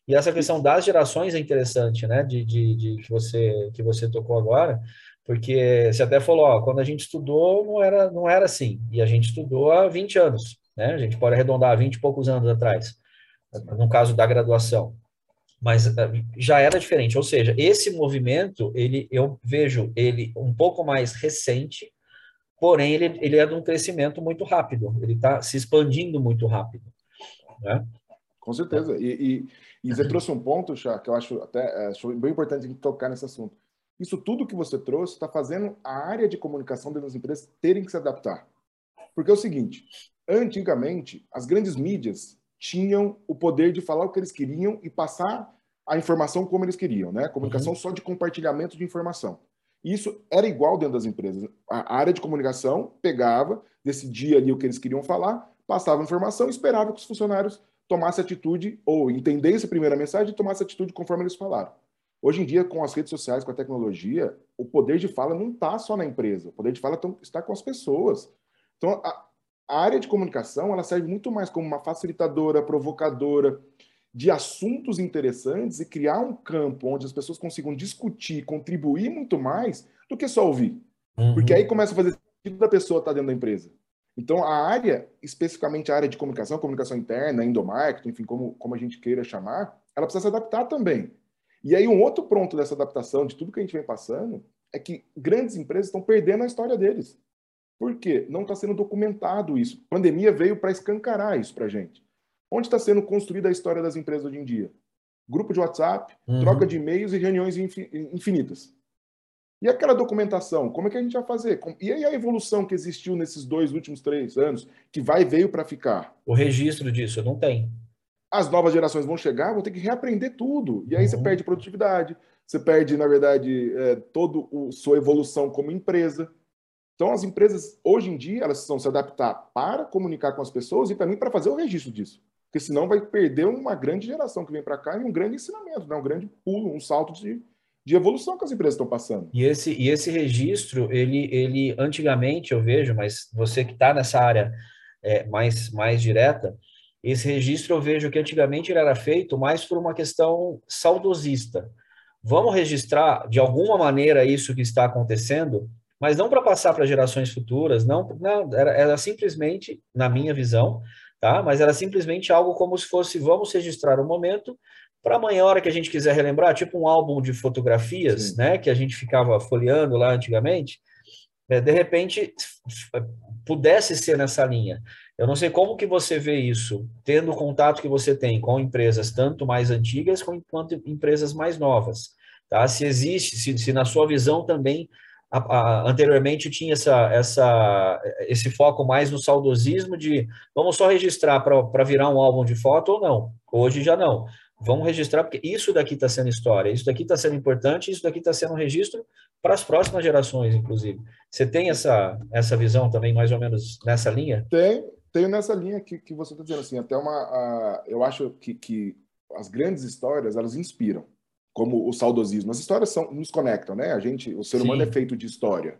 E essa questão das gerações é interessante, né, de, de, de que, você, que você tocou agora, porque você até falou, ó, quando a gente estudou não era, não era assim, e a gente estudou há 20 anos, né, a gente pode arredondar 20 e poucos anos atrás, no caso da graduação mas eh, já era diferente. Ou seja, esse movimento, ele, eu vejo ele um pouco mais recente, porém ele, ele é de um crescimento muito rápido, ele está se expandindo muito rápido. Né? Com certeza. E, e, e você trouxe um ponto, Chá, que eu acho até é, acho bem importante a gente tocar nesse assunto. Isso tudo que você trouxe está fazendo a área de comunicação das empresas terem que se adaptar. Porque é o seguinte, antigamente, as grandes mídias tinham o poder de falar o que eles queriam e passar a informação como eles queriam, né? Comunicação uhum. só de compartilhamento de informação. Isso era igual dentro das empresas. A área de comunicação pegava, decidia ali o que eles queriam falar, passava informação e esperava que os funcionários tomassem atitude ou entendessem a primeira mensagem e tomassem atitude conforme eles falaram. Hoje em dia, com as redes sociais, com a tecnologia, o poder de fala não está só na empresa, o poder de fala está com as pessoas. Então, a, a área de comunicação ela serve muito mais como uma facilitadora, provocadora, de assuntos interessantes e criar um campo onde as pessoas consigam discutir, contribuir muito mais do que só ouvir. Uhum. Porque aí começa a fazer sentido da pessoa estar dentro da empresa. Então, a área, especificamente a área de comunicação, comunicação interna, endomarketing, enfim, como, como a gente queira chamar, ela precisa se adaptar também. E aí, um outro ponto dessa adaptação, de tudo que a gente vem passando, é que grandes empresas estão perdendo a história deles. Por quê? Não está sendo documentado isso. A pandemia veio para escancarar isso para a gente. Onde está sendo construída a história das empresas hoje em dia? Grupo de WhatsApp, uhum. troca de e-mails e reuniões infinitas. E aquela documentação, como é que a gente vai fazer? E aí a evolução que existiu nesses dois últimos três anos, que vai veio para ficar? O registro disso não tem. As novas gerações vão chegar, vão ter que reaprender tudo. E aí uhum. você perde produtividade, você perde, na verdade, é, toda a sua evolução como empresa. Então, as empresas, hoje em dia, elas precisam se adaptar para comunicar com as pessoas e também para fazer o registro disso. Porque senão vai perder uma grande geração que vem para cá e um grande ensinamento, né? um grande pulo, um salto de, de evolução que as empresas estão passando. E esse, e esse registro, ele, ele antigamente eu vejo, mas você que está nessa área é, mais, mais direta, esse registro eu vejo que antigamente ele era feito mais por uma questão saudosista. Vamos registrar de alguma maneira isso que está acontecendo mas não para passar para gerações futuras, não, não era, era, simplesmente, na minha visão, tá? Mas era simplesmente algo como se fosse, vamos registrar o um momento para amanhã, hora que a gente quiser relembrar, tipo um álbum de fotografias, Sim. né? Que a gente ficava folheando lá antigamente, é, de repente pudesse ser nessa linha. Eu não sei como que você vê isso, tendo o contato que você tem com empresas tanto mais antigas quanto empresas mais novas, tá? Se existe, se, se na sua visão também a, a, anteriormente tinha essa, essa, esse foco mais no saudosismo de vamos só registrar para virar um álbum de foto ou não. Hoje já não. Vamos registrar, porque isso daqui está sendo história, isso daqui está sendo importante, isso daqui está sendo um registro para as próximas gerações, inclusive. Você tem essa, essa visão também, mais ou menos nessa linha? Tem, tenho nessa linha que, que você está dizendo, assim, até uma... eu acho que, que as grandes histórias, elas inspiram como o saudosismo. As histórias são, nos conectam, né? A gente, o ser humano é feito de história.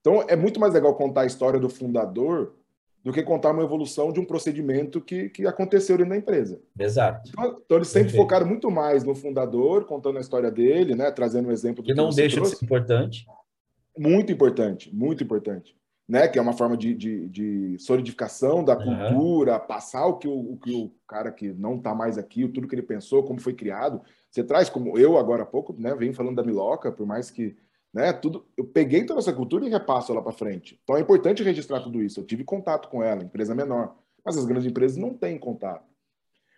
Então, é muito mais legal contar a história do fundador do que contar uma evolução de um procedimento que, que aconteceu dentro da empresa. Exato. Então, então eles sempre Perfeito. focaram muito mais no fundador, contando a história dele, né? Trazendo um exemplo do que, que não deixa trouxe. de ser importante. Muito importante, muito importante. Né, que é uma forma de, de, de solidificação da cultura, uhum. passar o que o, o, que o cara que não está mais aqui, tudo que ele pensou, como foi criado. Você traz, como eu agora há pouco, né, venho falando da Miloca, por mais que, né, tudo, eu peguei toda essa cultura e repasso ela para frente. Então é importante registrar tudo isso. Eu tive contato com ela, empresa menor, mas as grandes empresas não têm contato.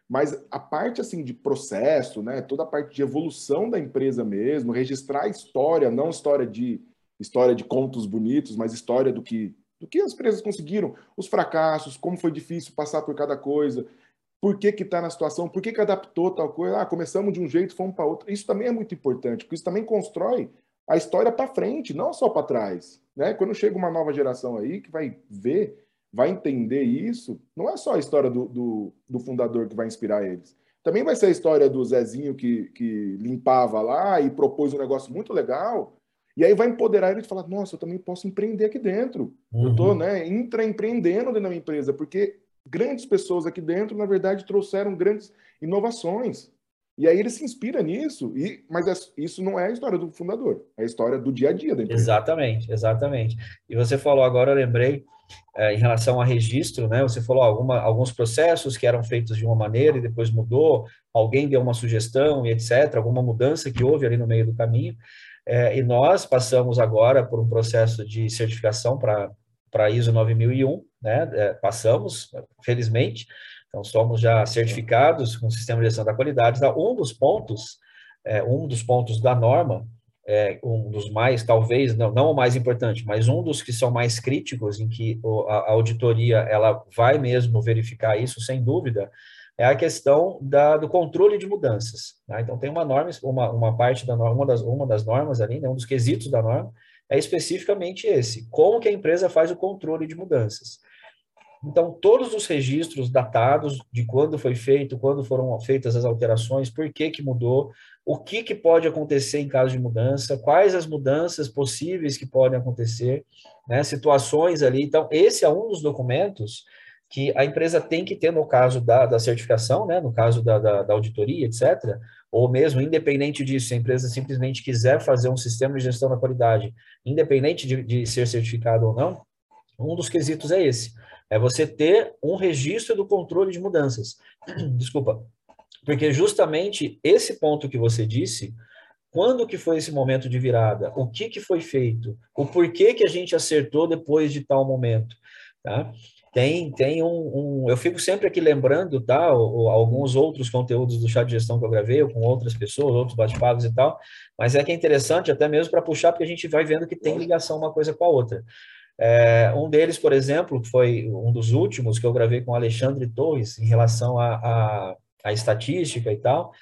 Mas a parte assim de processo, né, toda a parte de evolução da empresa mesmo, registrar a história, não história de história de contos bonitos, mas história do que do que as empresas conseguiram, os fracassos, como foi difícil passar por cada coisa, por que está na situação, por que, que adaptou tal coisa, ah, começamos de um jeito, fomos para outro. Isso também é muito importante, porque isso também constrói a história para frente, não só para trás. Né? Quando chega uma nova geração aí que vai ver, vai entender isso, não é só a história do, do, do fundador que vai inspirar eles. Também vai ser a história do Zezinho que, que limpava lá e propôs um negócio muito legal, e aí vai empoderar ele de falar, nossa, eu também posso empreender aqui dentro. Uhum. Eu estou né, intraempreendendo dentro da minha empresa, porque grandes pessoas aqui dentro, na verdade, trouxeram grandes inovações. E aí ele se inspira nisso, e, mas é, isso não é a história do fundador, é a história do dia a dia da empresa. Exatamente, exatamente. E você falou agora, eu lembrei, é, em relação a registro, né? Você falou alguma, alguns processos que eram feitos de uma maneira e depois mudou, alguém deu uma sugestão e etc., alguma mudança que houve ali no meio do caminho. É, e nós passamos agora por um processo de certificação para ISO 9001, né? É, passamos, felizmente, então somos já certificados com o sistema de gestão da qualidade. Então, um dos pontos, é, um dos pontos da norma, é, um dos mais, talvez, não, não o mais importante, mas um dos que são mais críticos, em que a, a auditoria ela vai mesmo verificar isso, sem dúvida, é a questão da, do controle de mudanças. Né? Então, tem uma norma, uma, uma parte da norma, uma das, uma das normas ali, né? um dos quesitos da norma, é especificamente esse: como que a empresa faz o controle de mudanças. Então, todos os registros datados de quando foi feito, quando foram feitas as alterações, por que, que mudou, o que, que pode acontecer em caso de mudança, quais as mudanças possíveis que podem acontecer, né, situações ali. Então, esse é um dos documentos que a empresa tem que ter no caso da, da certificação, né, no caso da, da, da, auditoria, etc., ou mesmo independente disso, se a empresa simplesmente quiser fazer um sistema de gestão da qualidade, independente de, de ser certificado ou não, um dos quesitos é esse, é você ter um registro do controle de mudanças. Desculpa. Porque justamente esse ponto que você disse, quando que foi esse momento de virada? O que que foi feito? O porquê que a gente acertou depois de tal momento? Tá? Tem, tem um, um, Eu fico sempre aqui lembrando, tá? O, alguns outros conteúdos do chá de gestão que eu gravei, com outras pessoas, outros bate-papos e tal, mas é que é interessante até mesmo para puxar, porque a gente vai vendo que tem ligação uma coisa com a outra. É, um deles, por exemplo, foi um dos últimos que eu gravei com Alexandre Torres em relação à estatística e tal,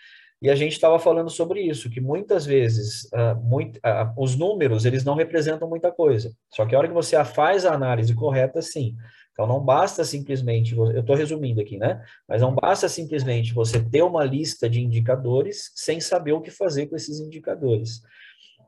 e a gente estava falando sobre isso, que muitas vezes uh, muito, uh, os números eles não representam muita coisa. Só que a hora que você faz a análise correta, sim. Então não basta simplesmente, eu estou resumindo aqui, né? Mas não basta simplesmente você ter uma lista de indicadores sem saber o que fazer com esses indicadores.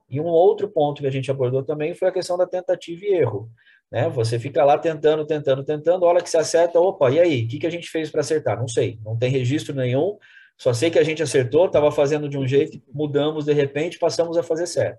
E um outro ponto que a gente abordou também foi a questão da tentativa e erro. Né? Você fica lá tentando, tentando, tentando, a hora que se acerta, opa, e aí? O que, que a gente fez para acertar? Não sei, não tem registro nenhum, só sei que a gente acertou, estava fazendo de um jeito, mudamos de repente, passamos a fazer certo.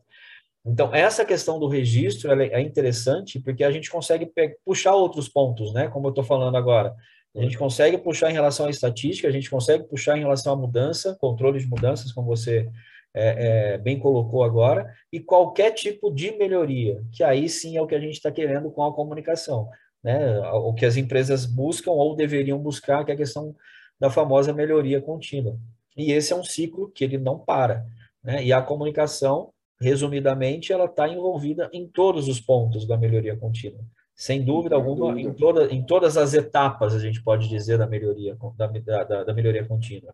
Então, essa questão do registro é interessante porque a gente consegue puxar outros pontos, né? Como eu estou falando agora. A gente consegue puxar em relação à estatística, a gente consegue puxar em relação à mudança, controle de mudanças, como você é, é, bem colocou agora, e qualquer tipo de melhoria, que aí sim é o que a gente está querendo com a comunicação, né? O que as empresas buscam ou deveriam buscar, que é a questão da famosa melhoria contínua. E esse é um ciclo que ele não para, né? E a comunicação, resumidamente, ela está envolvida em todos os pontos da melhoria contínua. Sem dúvida alguma, dúvida. Em, toda, em todas as etapas, a gente pode dizer, da melhoria, da, da, da melhoria contínua.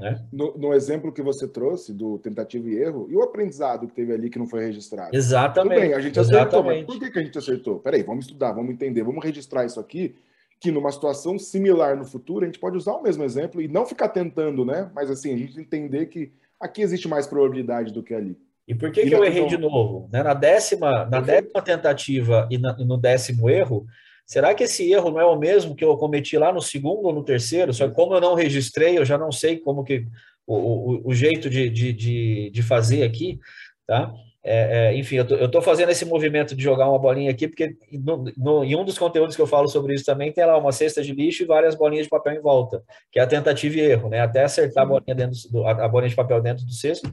Né? No, no, exemplo que você trouxe do tentativa e erro, e o aprendizado que teve ali que não foi registrado? Exatamente. Tudo bem, a gente acertou, mas por que, que a gente acertou? Peraí, vamos estudar, vamos entender, vamos registrar isso aqui, que numa situação similar no futuro, a gente pode usar o mesmo exemplo e não ficar tentando, né? Mas assim, a gente entender que aqui existe mais probabilidade do que ali. E por que, e que eu errei de novo? Né? Na, décima, na décima tentativa e, na, no décimo erro, será que esse erro não é o mesmo que eu cometi lá no segundo ou no terceiro? Só que como eu não registrei, eu já não sei como que o, o, o jeito de, de, de, fazer aqui, tá? É, é, enfim, eu estou fazendo esse movimento de jogar uma bolinha aqui, porque no, no, em um dos conteúdos que eu falo sobre isso também tem lá uma cesta de lixo e várias bolinhas de papel em volta, que é a tentativa e erro, né? Até acertar a bolinha, dentro do, a bolinha de papel dentro do cesto,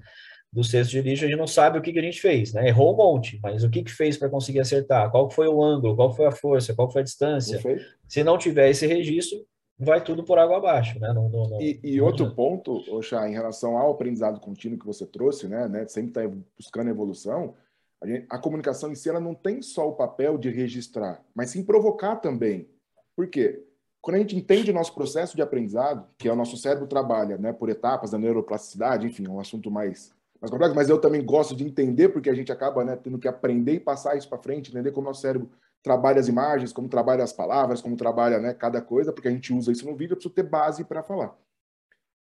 do cesto de lixo, a gente não sabe o que, que a gente fez, né? Errou um monte, mas o que, que fez para conseguir acertar? Qual foi o ângulo? Qual foi a força? Qual foi a distância? Perfeito. Se não tiver esse registro, vai tudo por água abaixo, né? Não, não, não, e, e outro ponto, Oxá, em relação ao aprendizado contínuo que você trouxe, né? né sempre está buscando evolução, a, gente, a, comunicação em si ela não tem só o papel de registrar, mas sim provocar também. Por quê? Quando a gente entende o nosso processo de aprendizado, que é o nosso cérebro trabalha né, por etapas da neuroplasticidade, enfim, é um assunto mais mais complexo, mas eu também gosto de entender, porque a gente acaba né, tendo que aprender e passar isso para frente, entender como o nosso cérebro trabalha as imagens, como trabalha as palavras, como trabalha né, cada coisa, porque a gente usa isso no vídeo, eu preciso ter base para falar.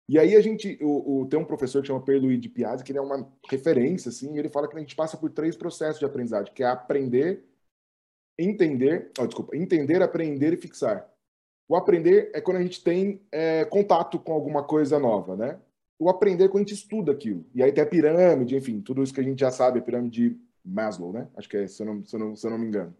E aí a gente, o, o, tem um professor que chama Perluigi Piazzi, que ele é uma referência, assim, ele fala que a gente passa por três processos de aprendizagem, que é aprender, entender, oh, desculpa, entender, aprender e fixar. O aprender é quando a gente tem é, contato com alguma coisa nova, né? O aprender quando a gente estuda aquilo. E aí tem a pirâmide, enfim, tudo isso que a gente já sabe, a pirâmide de Maslow, né? Acho que é, se eu não, se eu não, se eu não me engano.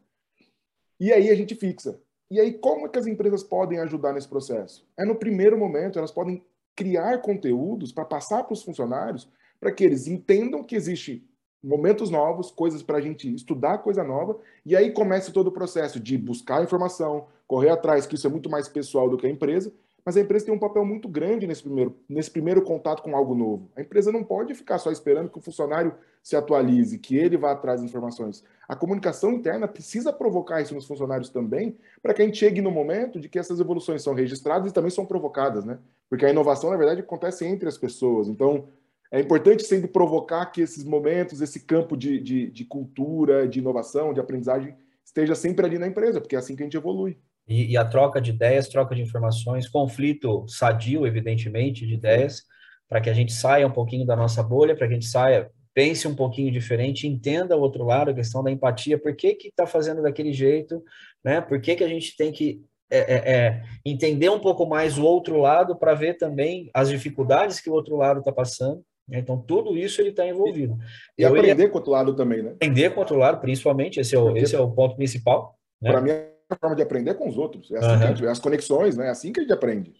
E aí a gente fixa. E aí, como é que as empresas podem ajudar nesse processo? É no primeiro momento, elas podem criar conteúdos para passar para os funcionários, para que eles entendam que existe momentos novos, coisas para a gente estudar coisa nova, e aí começa todo o processo de buscar informação, correr atrás, que isso é muito mais pessoal do que a empresa, mas a empresa tem um papel muito grande nesse primeiro, nesse primeiro contato com algo novo. A empresa não pode ficar só esperando que o funcionário se atualize, que ele vá atrás das informações. A comunicação interna precisa provocar isso nos funcionários também, para que a gente chegue no momento de que essas evoluções são registradas e também são provocadas, né? Porque a inovação, na verdade, acontece entre as pessoas. Então, é importante sempre provocar que esses momentos, esse campo de, de, de cultura, de inovação, de aprendizagem, esteja sempre ali na empresa, porque é assim que a gente evolui. E, e, a troca de ideias, troca de informações, conflito sadio, evidentemente, de ideias, para que a gente saia um pouquinho da nossa bolha, para que a gente saia, pense um pouquinho diferente, entenda o outro lado, a questão da empatia, por que que está fazendo daquele jeito, né? Por que que a gente tem que é, é, é entender um pouco mais o outro lado para ver também as dificuldades que o outro lado está passando. Né? Então, tudo isso ele está envolvido. E, e aprender com o outro lado também, né? Aprender com o outro lado, principalmente, esse é o, esse é o ponto principal. Né? Para mim, forma de aprender com os outros. É assim uhum. gente, as conexões, né? É assim que a gente aprende.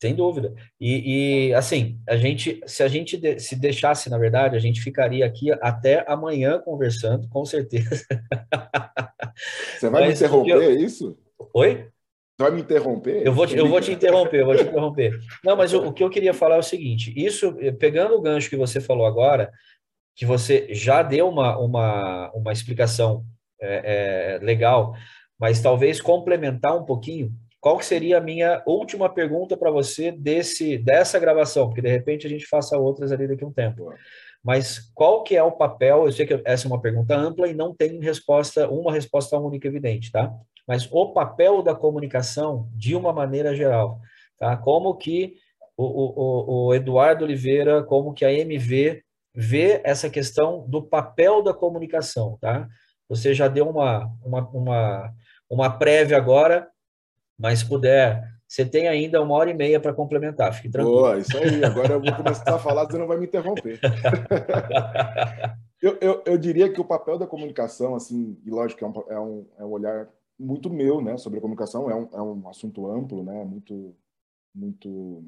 Sem dúvida. E, e, assim, a gente, se a gente de, se deixasse, na verdade, a gente ficaria aqui até amanhã conversando, com certeza. Você vai Mas, me interromper, eu... é isso? Oi? Vai me interromper? Eu vou te, eu vou te interromper, eu vou te interromper. Não, mas o, o, que eu queria falar é o seguinte: isso, pegando o gancho que você falou agora, que você já deu uma, uma, uma explicação é, é, legal, mas talvez complementar um pouquinho, qual seria a minha última pergunta para você desse dessa gravação? Porque de repente a gente faça outras ali daqui a um tempo. Mas qual que é o papel? Eu sei que essa é uma pergunta ampla e não tem resposta, uma resposta única evidente, tá? mas o papel da comunicação de uma maneira geral, tá? Como que o, o, o Eduardo Oliveira, como que a MV vê essa questão do papel da comunicação, tá? Você já deu uma, uma, uma, uma prévia agora, mas puder, você tem ainda uma hora e meia para complementar, fique tranquilo. Boa, isso aí, agora eu vou começar a falar, você não vai me interromper. eu, eu, eu diria que o papel da comunicação, assim, e lógico, é um, é um, é um olhar muito meu, né, sobre a comunicação. É um, é um assunto amplo, né, muito, muito,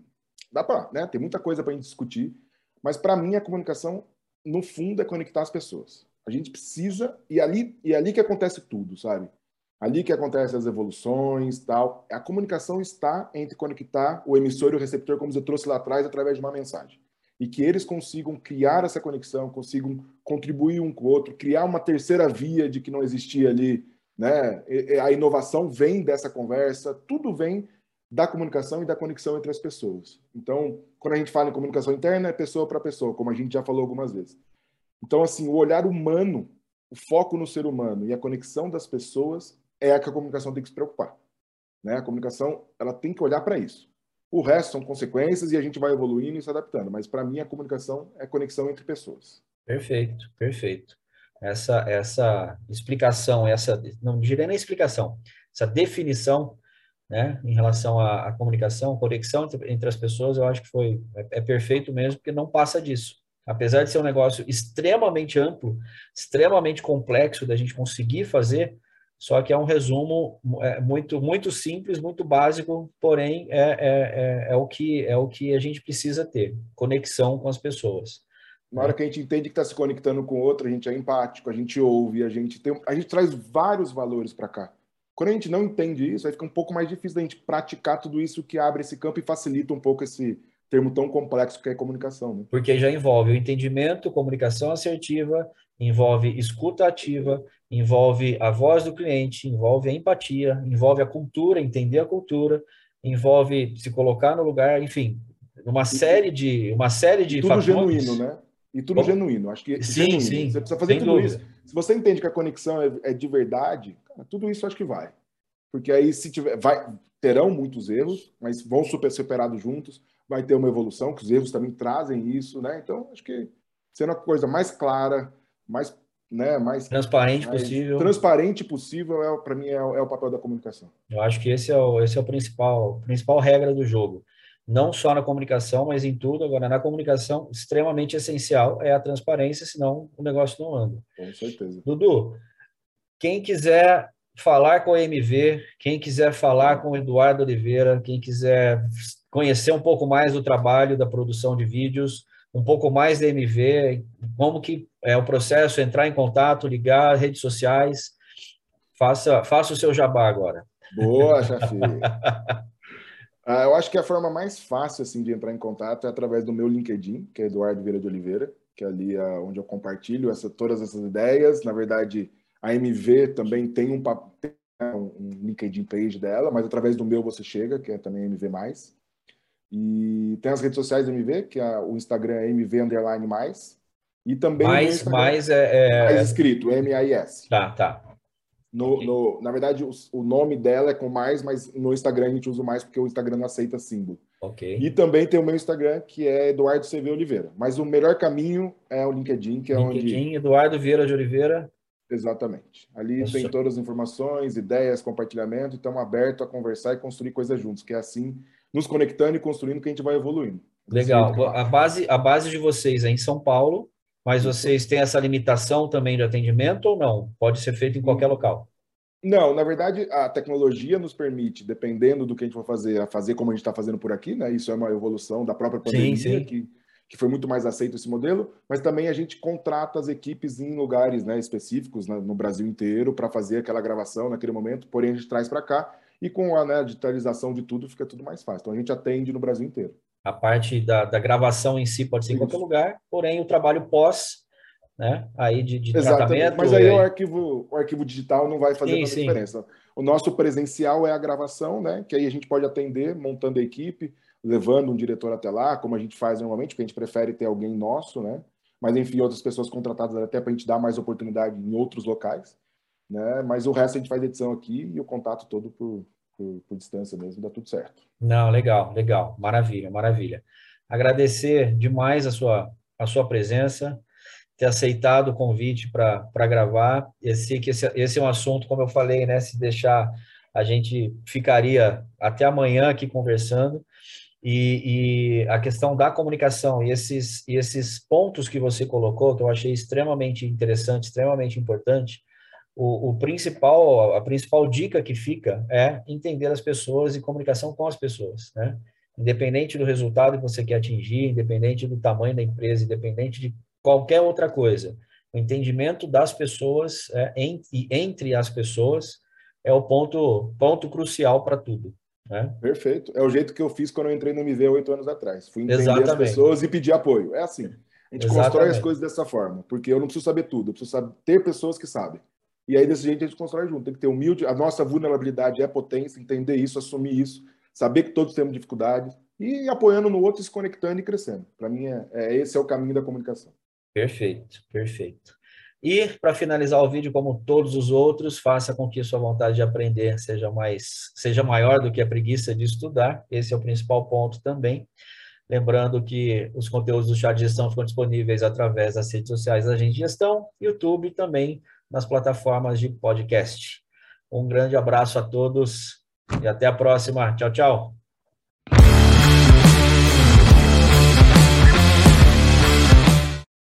dá para, né, tem muita coisa para a gente discutir. Mas para mim a comunicação, no fundo, é conectar as pessoas. A gente precisa e ali e ali que acontece tudo, sabe? Ali que acontece as evoluções, tal. A comunicação está entre conectar o emissor e o receptor, como eu trouxe lá atrás, através de uma mensagem. E que eles consigam criar essa conexão, consigam contribuir um com o outro, criar uma terceira via de que não existia ali né? A inovação vem dessa conversa, tudo vem da comunicação e da conexão entre as pessoas. Então, quando a gente fala em comunicação interna, é pessoa para pessoa, como a gente já falou algumas vezes. Então, assim, o olhar humano, o foco no ser humano e a conexão das pessoas é a que a comunicação tem que se preocupar. Né? A comunicação ela tem que olhar para isso. O resto são consequências e a gente vai evoluindo e se adaptando. Mas para mim a comunicação é conexão entre pessoas. Perfeito, perfeito essa, essa explicação, essa, não direi nem explicação, essa definição, né, em relação à, à comunicação, conexão entre, entre, as pessoas, eu acho que foi, é, é, perfeito mesmo, porque não passa disso. Apesar de ser um negócio extremamente amplo, extremamente complexo da gente conseguir fazer, só que é um resumo é, muito muito simples, muito básico, porém é, é, é, é, o que é o que a gente precisa ter, conexão com as pessoas. Na hora que a gente entende que está se conectando com outro, a gente é empático, a gente ouve, a gente tem, a gente traz vários valores para cá. Quando a gente não entende isso, aí fica um pouco mais difícil da gente praticar tudo isso que abre esse campo e facilita um pouco esse termo tão complexo que é comunicação. Né? Porque já envolve o entendimento, comunicação assertiva, envolve escuta ativa, envolve a voz do cliente, envolve a empatia, envolve a cultura, entender a cultura, envolve se colocar no lugar, enfim, uma série de uma série de tudo fatores. genuíno, né? E tudo Bom, genuíno. Acho que sim, genuíno. sim. Você precisa fazer tudo dúvida. isso. Se você entende que a conexão é, é, de verdade, cara, tudo isso acho que vai. Porque aí se tiver, vai, terão muitos erros, mas vão super superados juntos. Vai ter uma evolução, que os erros também trazem isso, né? Então acho que sendo a coisa mais clara, mais né, mais transparente mais possível. Transparente possível é para mim é, é, o papel da comunicação. Eu acho que esse é o esse é o principal principal regra do jogo não só na comunicação, mas em tudo. Agora, na comunicação, extremamente essencial é a transparência, senão o negócio não anda. Com certeza. Dudu, quem quiser falar com a MV, quem quiser falar com o Eduardo Oliveira, quem quiser conhecer um pouco mais do trabalho da produção de vídeos, um pouco mais da MV, como que é o processo, entrar em contato, ligar, redes sociais, faça, faça o seu jabá agora. Boa, chefe. Ah, eu acho que a forma mais fácil assim de entrar em contato é através do meu LinkedIn, que é Eduardo Vieira de Oliveira, que é ali uh, onde eu compartilho essa, todas essas ideias. Na verdade, a MV também tem um, um LinkedIn page dela, mas através do meu você chega, que é também MV+. E tem as redes sociais da MV, que é, o Instagram é MV underline mais. E também mais, mais é, é... mais escrito, M-A-I-S. Tá, tá. No, okay. no, na verdade, o, o, nome dela é com mais, mas no Instagram a gente usa mais porque o Instagram não aceita símbolo. Ok. E também tem o meu Instagram, que é Eduardo CV Oliveira. Mas o melhor caminho é o LinkedIn, que é LinkedIn, onde. LinkedIn, Eduardo Vieira de Oliveira. Exatamente. Ali Isso. tem todas as informações, ideias, compartilhamento, então aberto a conversar e construir coisas juntos, que é assim, nos conectando e construindo que a gente vai evoluindo. Legal. A base, a base de vocês é em São Paulo, mas vocês têm essa limitação também de atendimento ou não? Pode ser feito em qualquer local? Não, na verdade, a tecnologia nos permite, dependendo do que a gente for fazer, a fazer como a gente está fazendo por aqui, né? Isso é uma evolução da própria pandemia, sim, sim. Que, que foi muito mais aceito esse modelo, mas também a gente contrata as equipes em lugares né, específicos né, no Brasil inteiro para fazer aquela gravação naquele momento, porém a gente traz para cá e com a né, digitalização de tudo fica tudo mais fácil. Então a gente atende no Brasil inteiro. A parte da, da gravação em si pode ser em qualquer lugar, porém o trabalho pós, né? Aí de, de tratamento. Mas aí, aí, o arquivo, o arquivo digital não vai fazer sim, tanta sim. diferença. O nosso presencial é a gravação, né? Que aí a gente pode atender montando a equipe, levando um diretor até lá, como a gente faz normalmente, porque a gente prefere ter alguém nosso, né? Mas enfim, outras pessoas contratadas até para a gente dar mais oportunidade em outros locais, né? Mas o resto a gente faz edição aqui e o contato todo por, por, por distância mesmo, dá tudo certo. Não, legal, legal, maravilha, maravilha. Agradecer demais a sua, a sua presença, ter aceitado o convite para gravar. Eu sei que esse, esse é um assunto, como eu falei, né? Se deixar, a gente ficaria até amanhã aqui conversando. E, e, a questão da comunicação e esses, e esses pontos que você colocou, que eu achei extremamente interessante, extremamente importante, o, o, principal, a principal dica que fica é entender as pessoas e comunicação com as pessoas, né? Independente do resultado que você quer atingir, independente do tamanho da empresa, independente de qualquer outra coisa, o entendimento das pessoas é, entre, entre as pessoas é o ponto, ponto crucial para tudo. Né? Perfeito. É o jeito que eu fiz quando eu entrei no MV oito anos atrás. Fui entender Exatamente. as pessoas e pedir apoio. É assim. A gente Exatamente. constrói as coisas dessa forma, porque eu não preciso saber tudo, eu preciso saber, ter pessoas que sabem. E aí, desse jeito, a gente constrói junto. Tem que ter humilde. A nossa vulnerabilidade é potência, entender isso, assumir isso, saber que todos temos dificuldades e apoiando no outro, se conectando e crescendo. Para mim, é, é, esse é o caminho da comunicação. Perfeito, perfeito. E, para finalizar o vídeo, como todos os outros, faça com que sua vontade de aprender seja, mais, seja maior do que a preguiça de estudar. Esse é o principal ponto também. Lembrando que os conteúdos do Chá de Gestão ficam disponíveis através das redes sociais da Agente Gestão, YouTube também nas plataformas de podcast. Um grande abraço a todos e até a próxima. Tchau, tchau.